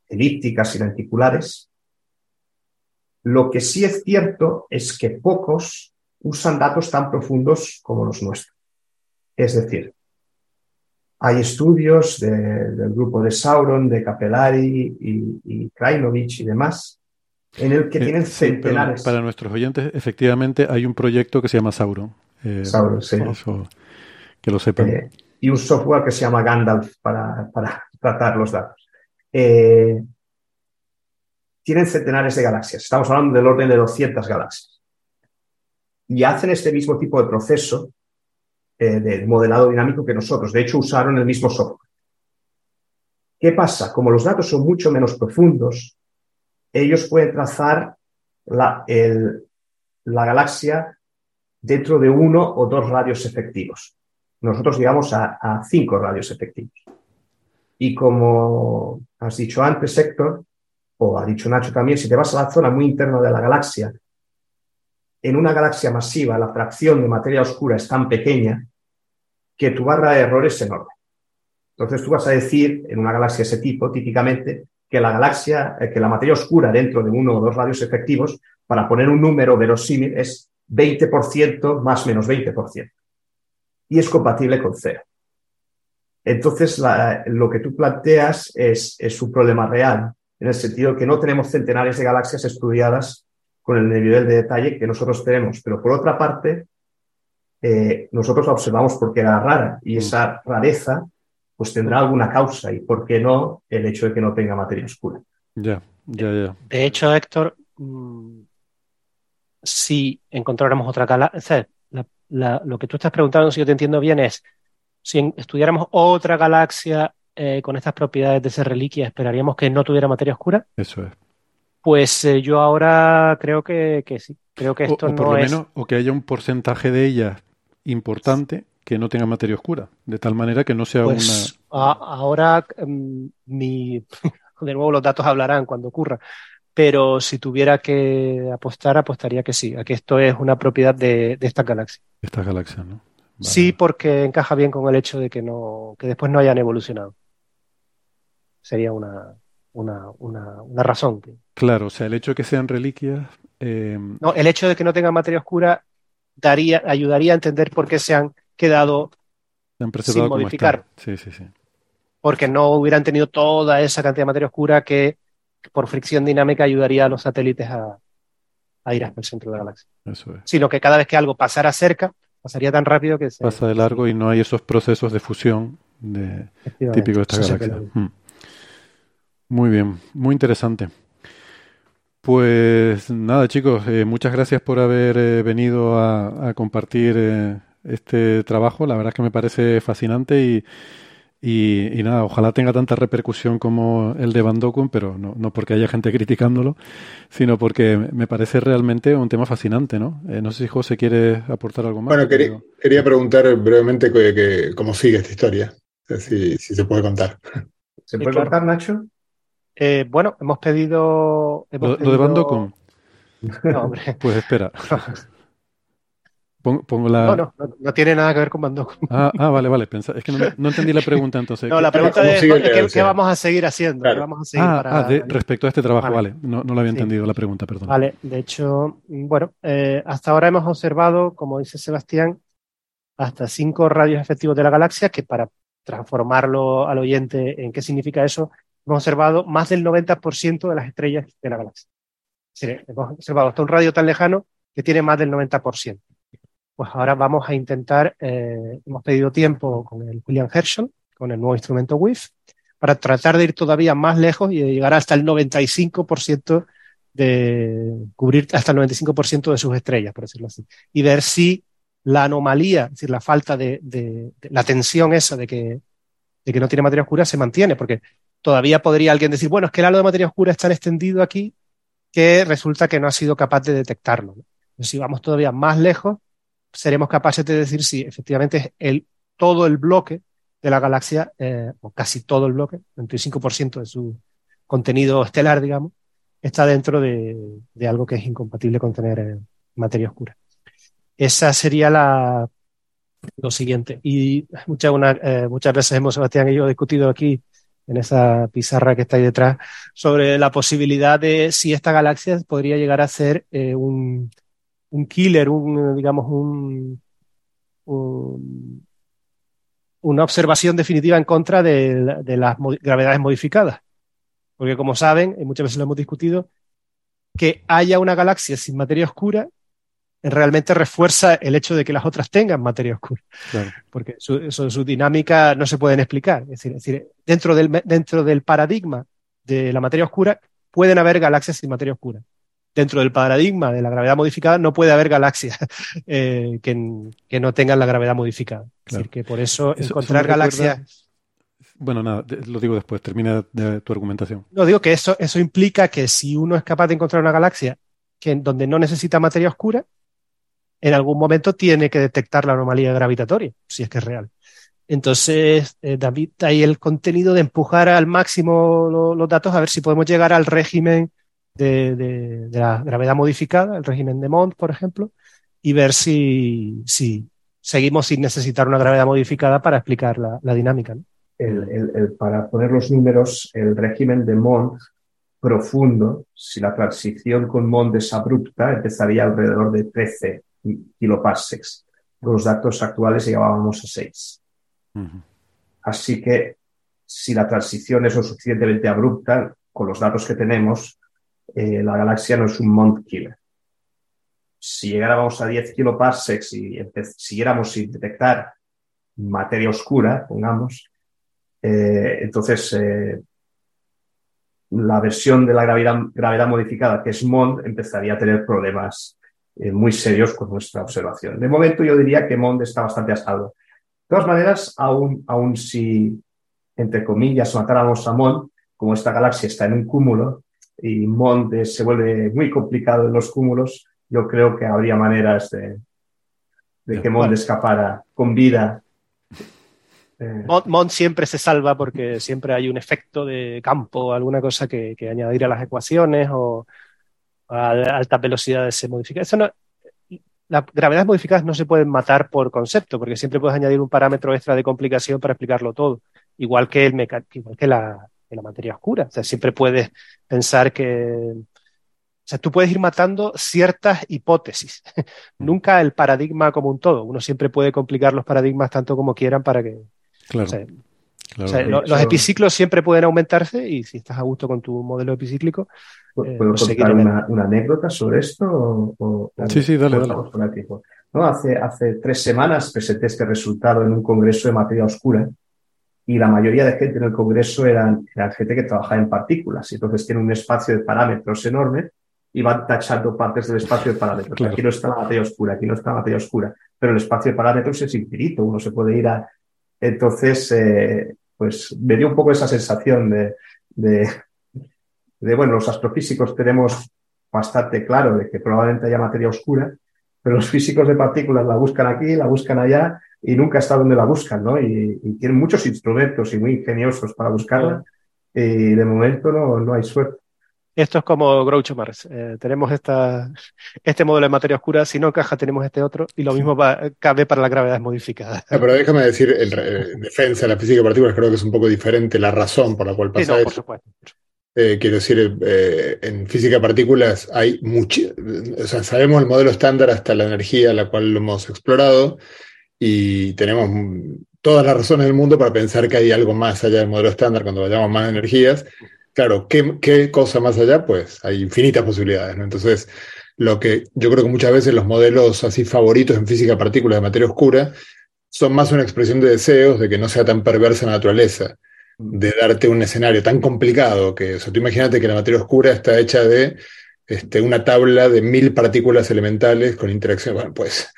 elípticas y lenticulares. Lo que sí es cierto es que pocos usan datos tan profundos como los nuestros. Es decir, hay estudios del grupo de Sauron, de Capellari y, y Krainovich y demás, en el que eh, tienen centenares. para nuestros oyentes, efectivamente, hay un proyecto que se llama Sauron. Eh, Sauron, sí. que lo sepan y un software que se llama Gandalf para, tratar los datos. Eh, tienen centenares de galaxias, estamos hablando del orden de 200 galaxias. Y hacen este mismo tipo de proceso eh, de modelado dinámico que nosotros. De hecho, usaron el mismo software. ¿Qué pasa? Como los datos son mucho menos profundos, ellos pueden trazar la, la galaxia dentro de uno o dos radios efectivos nosotros llegamos a, cinco radios efectivos. Y como has dicho antes, Héctor, o ha dicho Nacho también, si te vas a la zona muy interna de la galaxia, en una galaxia masiva la fracción de materia oscura es tan pequeña que tu barra de error es enorme. Entonces tú vas a decir, en una galaxia de ese tipo, típicamente, que la galaxia, eh, que la materia oscura dentro de uno o dos radios efectivos, para poner un número verosímil, es 20% más menos 20% y es compatible con cero. Entonces, lo que tú planteas es, es, un problema real, en el sentido que no tenemos centenares de galaxias estudiadas con el nivel de detalle que nosotros tenemos. Pero por otra parte, eh, nosotros la observamos porque era rara y esa rareza pues tendrá alguna causa y por qué no el hecho de que no tenga materia oscura. Ya, ya, ya. De hecho, Héctor, mm, si encontráramos otra galaxia, lo que tú estás preguntando, si yo te entiendo bien, es si estudiáramos otra galaxia eh, con estas propiedades de ser reliquia, ¿esperaríamos que no tuviera materia oscura? Eso es. Pues eh, yo ahora creo que, sí. Creo que esto o, por lo menos, o que haya un porcentaje de ellas importante que no tenga materia oscura, de tal manera que no sea pues, una... ahora mm, mi, de nuevo los datos hablarán cuando ocurra, pero si tuviera que apostar, apostaría que sí, a que esto es una propiedad de, de esta galaxia. Esta galaxia, ¿no? Sí, porque encaja bien con el hecho de que no, que después no hayan evolucionado. Sería una, una, una, una razón. Claro, o sea, el hecho de que sean reliquias. Eh... No, el hecho de que no tengan materia oscura daría, ayudaría a entender por qué se han quedado se han sin modificar. Sí, sí, sí. Porque no hubieran tenido toda esa cantidad de materia oscura que por fricción dinámica ayudaría a los satélites a, a ir hasta el centro de la galaxia. Eso es. Sino que cada vez que algo pasara cerca, pasaría tan rápido que se... Pasa de largo y no hay esos procesos de fusión de, típicos de esta galaxia. Mm. Muy bien, muy interesante. Pues nada, chicos, eh, muchas gracias por haber eh, venido a, a compartir eh, este trabajo. La verdad es que me parece fascinante y, y, nada, ojalá tenga tanta repercusión como el de Van pero no, no, porque haya gente criticándolo, sino porque me parece realmente un tema fascinante, ¿no? Eh, no sé si José quiere aportar algo más. Bueno, quería, quería preguntar brevemente que, cómo sigue esta historia, si, si se puede contar. ¿Se puede contar, Nacho? Eh, bueno, hemos pedido... Hemos ¿Lo, pedido... de Van No, hombre. Pues espera. Pongo, la... no, no, no, no, tiene nada que ver con Bandoco. Ah, ah, vale, vale. Es que no, no, entendí la pregunta entonces. No, la pregunta es, ¿qué, ¿qué, vamos a seguir haciendo? Claro. ¿Qué vamos a seguir ah, para... ah de, respecto a este trabajo, vale. vale. No, no lo había entendido sí. la pregunta, perdón. Vale, de hecho, bueno, eh, hasta ahora hemos observado, como dice Sebastián, hasta cinco radios efectivos de la galaxia, que para transformarlo al oyente en qué significa eso, hemos observado más del 90% de las estrellas de la galaxia. Hemos observado hasta un radio tan lejano que tiene más del 90% pues ahora vamos a intentar, eh, hemos pedido tiempo con el William Herschel, con el nuevo instrumento WIF, para tratar de ir todavía más lejos y de llegar hasta el 95% de cubrir hasta el 95% de sus estrellas, por decirlo así, y ver si la anomalía, es decir, la falta de, de, de la tensión esa de que, de que no tiene materia oscura se mantiene, porque todavía podría alguien decir, bueno, es que el halo de materia oscura es tan extendido aquí que resulta que no ha sido capaz de detectarlo. Si vamos todavía más lejos, seremos capaces de decir si efectivamente el, todo el bloque de la galaxia, eh, o casi todo el bloque, 25% de su contenido estelar, digamos, está dentro de, de algo que es incompatible con tener eh, materia oscura. Esa sería la, lo siguiente. Y muchas, eh, muchas veces hemos, Sebastián y yo, discutido aquí en esa pizarra que está ahí detrás sobre la posibilidad de si esta galaxia podría llegar a ser eh, un, un killer, un, digamos, un, un, una observación definitiva en contra de, de, las gravedades modificadas. Porque como saben, y muchas veces lo hemos discutido, que haya una galaxia sin materia oscura realmente refuerza el hecho de que las otras tengan materia oscura. Claro. Porque su, su, su, dinámica no se pueden explicar. Es decir, es decir, dentro, del, dentro del paradigma de la materia oscura pueden haber galaxias sin materia oscura dentro del paradigma de la gravedad modificada no puede haber galaxias eh, que, que, no tengan la gravedad modificada. Claro. Es decir, que por eso, eso encontrar eso galaxias... Bueno, nada, lo digo después, termina de tu argumentación. No, digo que eso, eso implica que si uno es capaz de encontrar una galaxia que, donde no necesita materia oscura, en algún momento tiene que detectar la anomalía gravitatoria, si es que es real. Entonces, eh, David, hay el contenido de empujar al máximo lo, los datos a ver si podemos llegar al régimen de, la gravedad modificada, el régimen de Mond, por ejemplo, y ver si, seguimos sin necesitar una gravedad modificada para explicar la, dinámica. para poner los números, el régimen de Mond profundo, si la transición con Mond es abrupta, empezaría alrededor de 13 kiloparsecs. Los datos actuales llegábamos a 6. Uh -huh. Así que si la transición es lo suficientemente abrupta, con los datos que tenemos, eh, la galaxia no es un Mont killer. Si llegáramos a 10 kiloparsecs y siguiéramos sin detectar materia oscura, pongamos, eh, entonces eh, la versión de la gravedad, gravedad, modificada, que es MOND, empezaría a tener problemas eh, muy serios con nuestra observación. De momento yo diría que MOND está bastante a salvo. De todas maneras, aún, aún si, entre comillas, matáramos a MOND, como esta galaxia está en un cúmulo, y Monte se vuelve muy complicado en los cúmulos, yo creo que habría maneras de, de que Mond escapara con vida. Eh, Mond, siempre se salva porque siempre hay un efecto de campo, alguna cosa que, añadir a las ecuaciones o a altas velocidades se modifica. Eso no, las gravedades modificadas no se pueden matar por concepto, porque siempre puedes añadir un parámetro extra de complicación para explicarlo todo, igual que, el igual que la, la materia oscura. O sea, siempre puedes pensar que o sea, tú puedes ir matando ciertas hipótesis, nunca el paradigma como un todo. Uno siempre puede complicar los paradigmas tanto como quieran para que... Claro. O sea, los epiciclos siempre pueden aumentarse y si estás a gusto con tu modelo epicíclico... Eh, ¿Puedo contar una, anécdota sobre esto? O, sí, sí, dale, dale. No, hace, hace tres semanas presenté este resultado en un congreso de materia oscura y la mayoría de gente en el congreso eran, eran gente que trabajaba en partículas y entonces tiene un espacio de parámetros enorme y van tachando partes del espacio de parámetros. Aquí no está la materia oscura, aquí no está la materia oscura, pero el espacio de parámetros es infinito, uno se puede ir a... Entonces, eh, pues me dio un poco esa sensación de, de, bueno, los astrofísicos tenemos bastante claro de que probablemente haya materia oscura, pero los físicos de partículas la buscan aquí, la buscan allá y nunca está donde la buscan, ¿no? Y, y tienen muchos instrumentos y muy ingeniosos para buscarla y de momento no, no hay suerte. Esto es como Groucho Marx. Eh, tenemos esta, este modelo de materia oscura, si no encaja tenemos este otro, y lo mismo va, cabe para las gravedades modificadas. Ah, pero déjame decir, en, defensa de la física de partículas, creo que es un poco diferente la razón por la cual pasa sí, no, Por supuesto. Eh, quiero decir, eh, en física de partículas hay mucho, o sea, sabemos el modelo estándar hasta la energía a la cual lo hemos explorado y tenemos todas las razones del mundo para pensar que hay algo más allá del modelo estándar cuando vayamos más energías claro, ¿qué, cosa más allá? Pues hay infinitas posibilidades, ¿no? Entonces, lo que yo creo que muchas veces los modelos así favoritos en física de partículas de materia oscura son más una expresión de deseos de que no sea tan perversa la naturaleza, de darte un escenario tan complicado que, o sea, tú imagínate que la materia oscura está hecha de este, una tabla de mil partículas elementales con interacción. Bueno, pues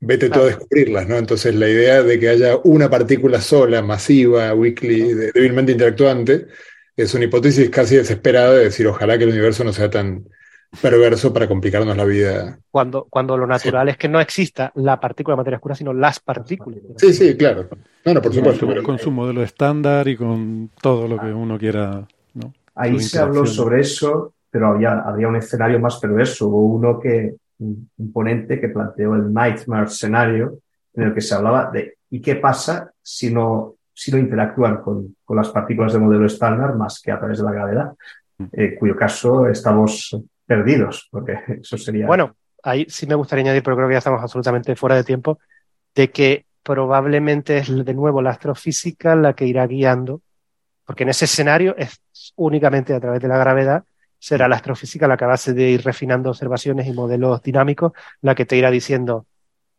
vete tú a descubrirlas, ¿no? Entonces la idea de que haya una partícula sola, masiva, weakly, débilmente interactuante, es una hipótesis casi desesperada de decir, ojalá que el universo no sea tan perverso para complicarnos la vida. Cuando, cuando lo natural es que no exista la partícula de materia oscura, sino las partículas. Sí, sí, claro. No, por supuesto. Con, su, modelo estándar y con todo lo que uno quiera. ¿no? Ahí se habló sobre eso, pero había, había un escenario más perverso. Hubo uno que, un ponente que planteó el nightmare escenario, en el que se hablaba de ¿y qué pasa si no si no interactúan con, las partículas de modelo estándar más que a través de la gravedad, en eh, cuyo caso estamos perdidos, porque eso sería... Bueno, ahí sí me gustaría añadir, pero creo que ya estamos absolutamente fuera de tiempo, de que probablemente es de nuevo la astrofísica la que irá guiando, porque en ese escenario es únicamente a través de la gravedad, será la astrofísica la que a base de ir refinando observaciones y modelos dinámicos, la que te irá diciendo,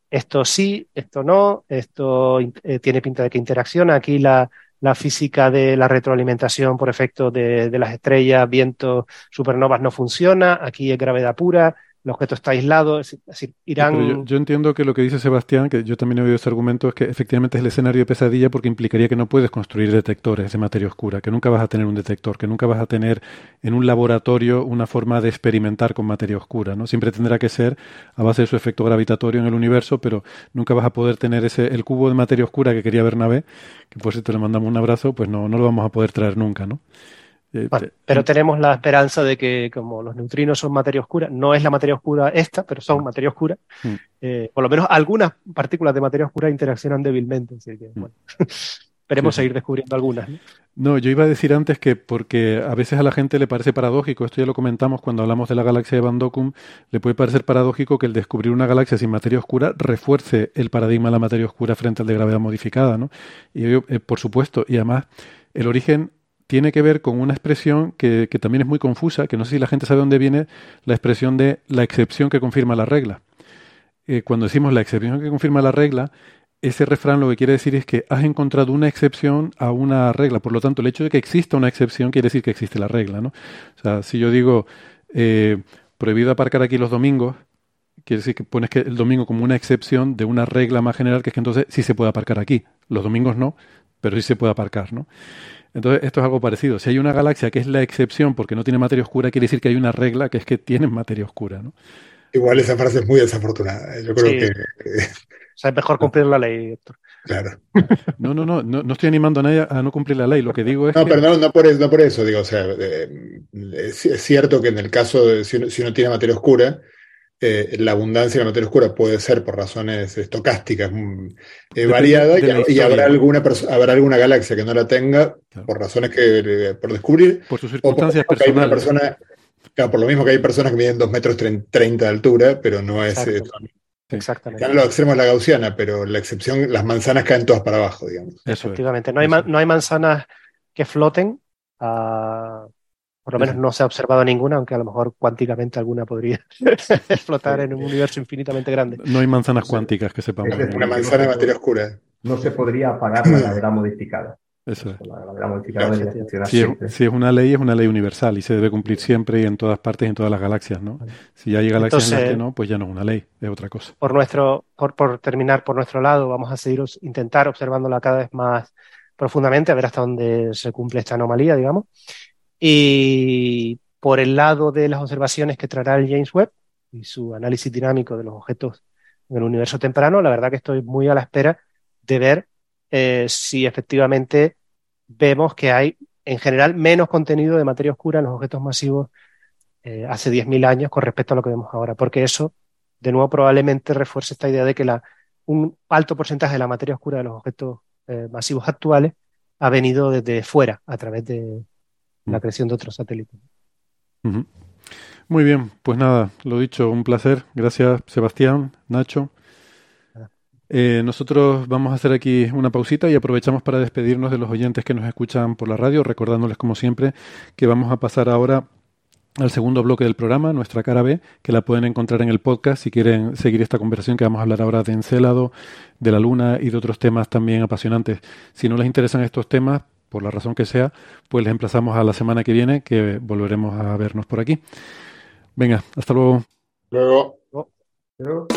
esto sí, esto no, esto eh, tiene pinta de que interacciona. Aquí la, la, física de la retroalimentación por efecto de, de las estrellas, vientos, supernovas no funciona. Aquí es gravedad pura el objeto está aislado, es decir, irán... yo, entiendo que lo que dice Sebastián, que yo también he oído ese argumento, es que efectivamente es el escenario de pesadilla porque implicaría que no puedes construir detectores de materia oscura, que nunca vas a tener un detector, que nunca vas a tener en un laboratorio una forma de experimentar con materia oscura, ¿no? Siempre tendrá que ser a base de su efecto gravitatorio en el universo, pero nunca vas a poder tener ese el cubo de materia oscura que quería Bernabé, que por si te le mandamos un abrazo, pues no, no lo vamos a poder traer nunca, ¿no? Eh, pero tenemos la esperanza de que como los neutrinos son materia oscura, no es la materia oscura esta, pero son materia oscura, mm. eh, por lo menos algunas partículas de materia oscura interaccionan débilmente. Mm. esperemos seguir descubriendo algunas. ¿no? yo iba a decir antes que porque a veces a la gente le parece paradójico, esto ya lo comentamos cuando hablamos de la galaxia de Van Dokum, le puede parecer paradójico que el descubrir una galaxia sin materia oscura refuerce el paradigma de la materia oscura frente al de gravedad modificada. ¿no? Y eh, por supuesto, y además el origen tiene que ver con una expresión que, también es muy confusa, que no sé si la gente sabe dónde viene la expresión de la excepción que confirma la regla. Eh, cuando decimos la excepción que confirma la regla, ese refrán lo que quiere decir es que has encontrado una excepción a una regla. Por lo tanto, el hecho de que exista una excepción quiere decir que existe la regla. ¿no? O sea, si yo digo eh, prohibido aparcar aquí los domingos, quiere decir que pones que el domingo como una excepción de una regla más general, que es que entonces sí se puede aparcar aquí. Los domingos no, pero sí se puede aparcar. ¿no? Entonces, esto es algo parecido. Si hay una galaxia que es la excepción porque no tiene materia oscura, quiere decir que hay una regla que es que tienen materia oscura, ¿no? Igual esa frase es muy desafortunada. ¿eh? Yo creo que sea, es mejor cumplir la ley, Héctor. Claro. No, no, no, no, no estoy animando a nadie a no cumplir la ley. Lo que digo es. No, que... pero no, no, por eso, no por eso, digo, o sea, eh, es, es cierto que en el caso de si uno, si uno tiene materia oscura, eh, la abundancia de la materia oscura puede ser por razones estocásticas mm, eh, variada de y, habrá alguna habrá alguna galaxia que no la tenga Claro. por razones que eh, por descubrir Por sus o por, circunstancias porque hay una personales. persona claro, por lo mismo que hay personas que miden 2 metros 30 de altura pero no es Exacto. eh, son- Exactamente. están los extremos de la gaussiana pero la excepción las manzanas caen todas para abajo digamos Eso. Efectivamente. No hay, no hay manzanas que floten. ah, por lo menos no se ha observado ninguna, aunque a lo mejor cuánticamente alguna podría flotar en un universo infinitamente grande. No hay manzanas cuánticas que sepamos. Es una manzana de materia oscura No se podría apagar la gravedad modificada. Eso es. La gravedad modificada debería funcionar Si es, si es una ley, es una ley universal y se debe cumplir siempre y en todas partes y en todas las galaxias, ¿no? Si ya hay galaxias en las que no, pues ya no es una ley, es otra cosa. Por nuestro, por, por terminar por nuestro lado, vamos a seguir intentar observándola cada vez más profundamente, a ver hasta dónde se cumple esta anomalía, digamos. Y por el lado de las observaciones que traerá el James Webb y su análisis dinámico de los objetos en el universo temprano, la verdad que estoy muy a la espera de ver eh, si efectivamente vemos que hay en general menos contenido de materia oscura en los objetos masivos eh, hace 10.000 años con respecto a lo que vemos ahora, porque eso, de nuevo, probablemente refuerce esta idea de que un alto porcentaje de la materia oscura de los objetos eh, masivos actuales ha venido desde fuera, a través de la creación de otros satélites. Muy bien, pues nada, lo dicho, un placer. Gracias, Sebastián, Nacho. Eh, nosotros vamos a hacer aquí una pausita y aprovechamos para despedirnos de los oyentes que nos escuchan por la radio, recordándoles como siempre que vamos a pasar ahora al segundo bloque del programa, nuestra cara B, que la pueden encontrar en el podcast si quieren seguir esta conversación que vamos a hablar ahora de Encélado, de la Luna y de otros temas también apasionantes. Si no les interesan estos temas, por la razón que sea, pues les emplazamos a la semana que viene, que volveremos a vernos por aquí. Venga, hasta luego. luego Pero-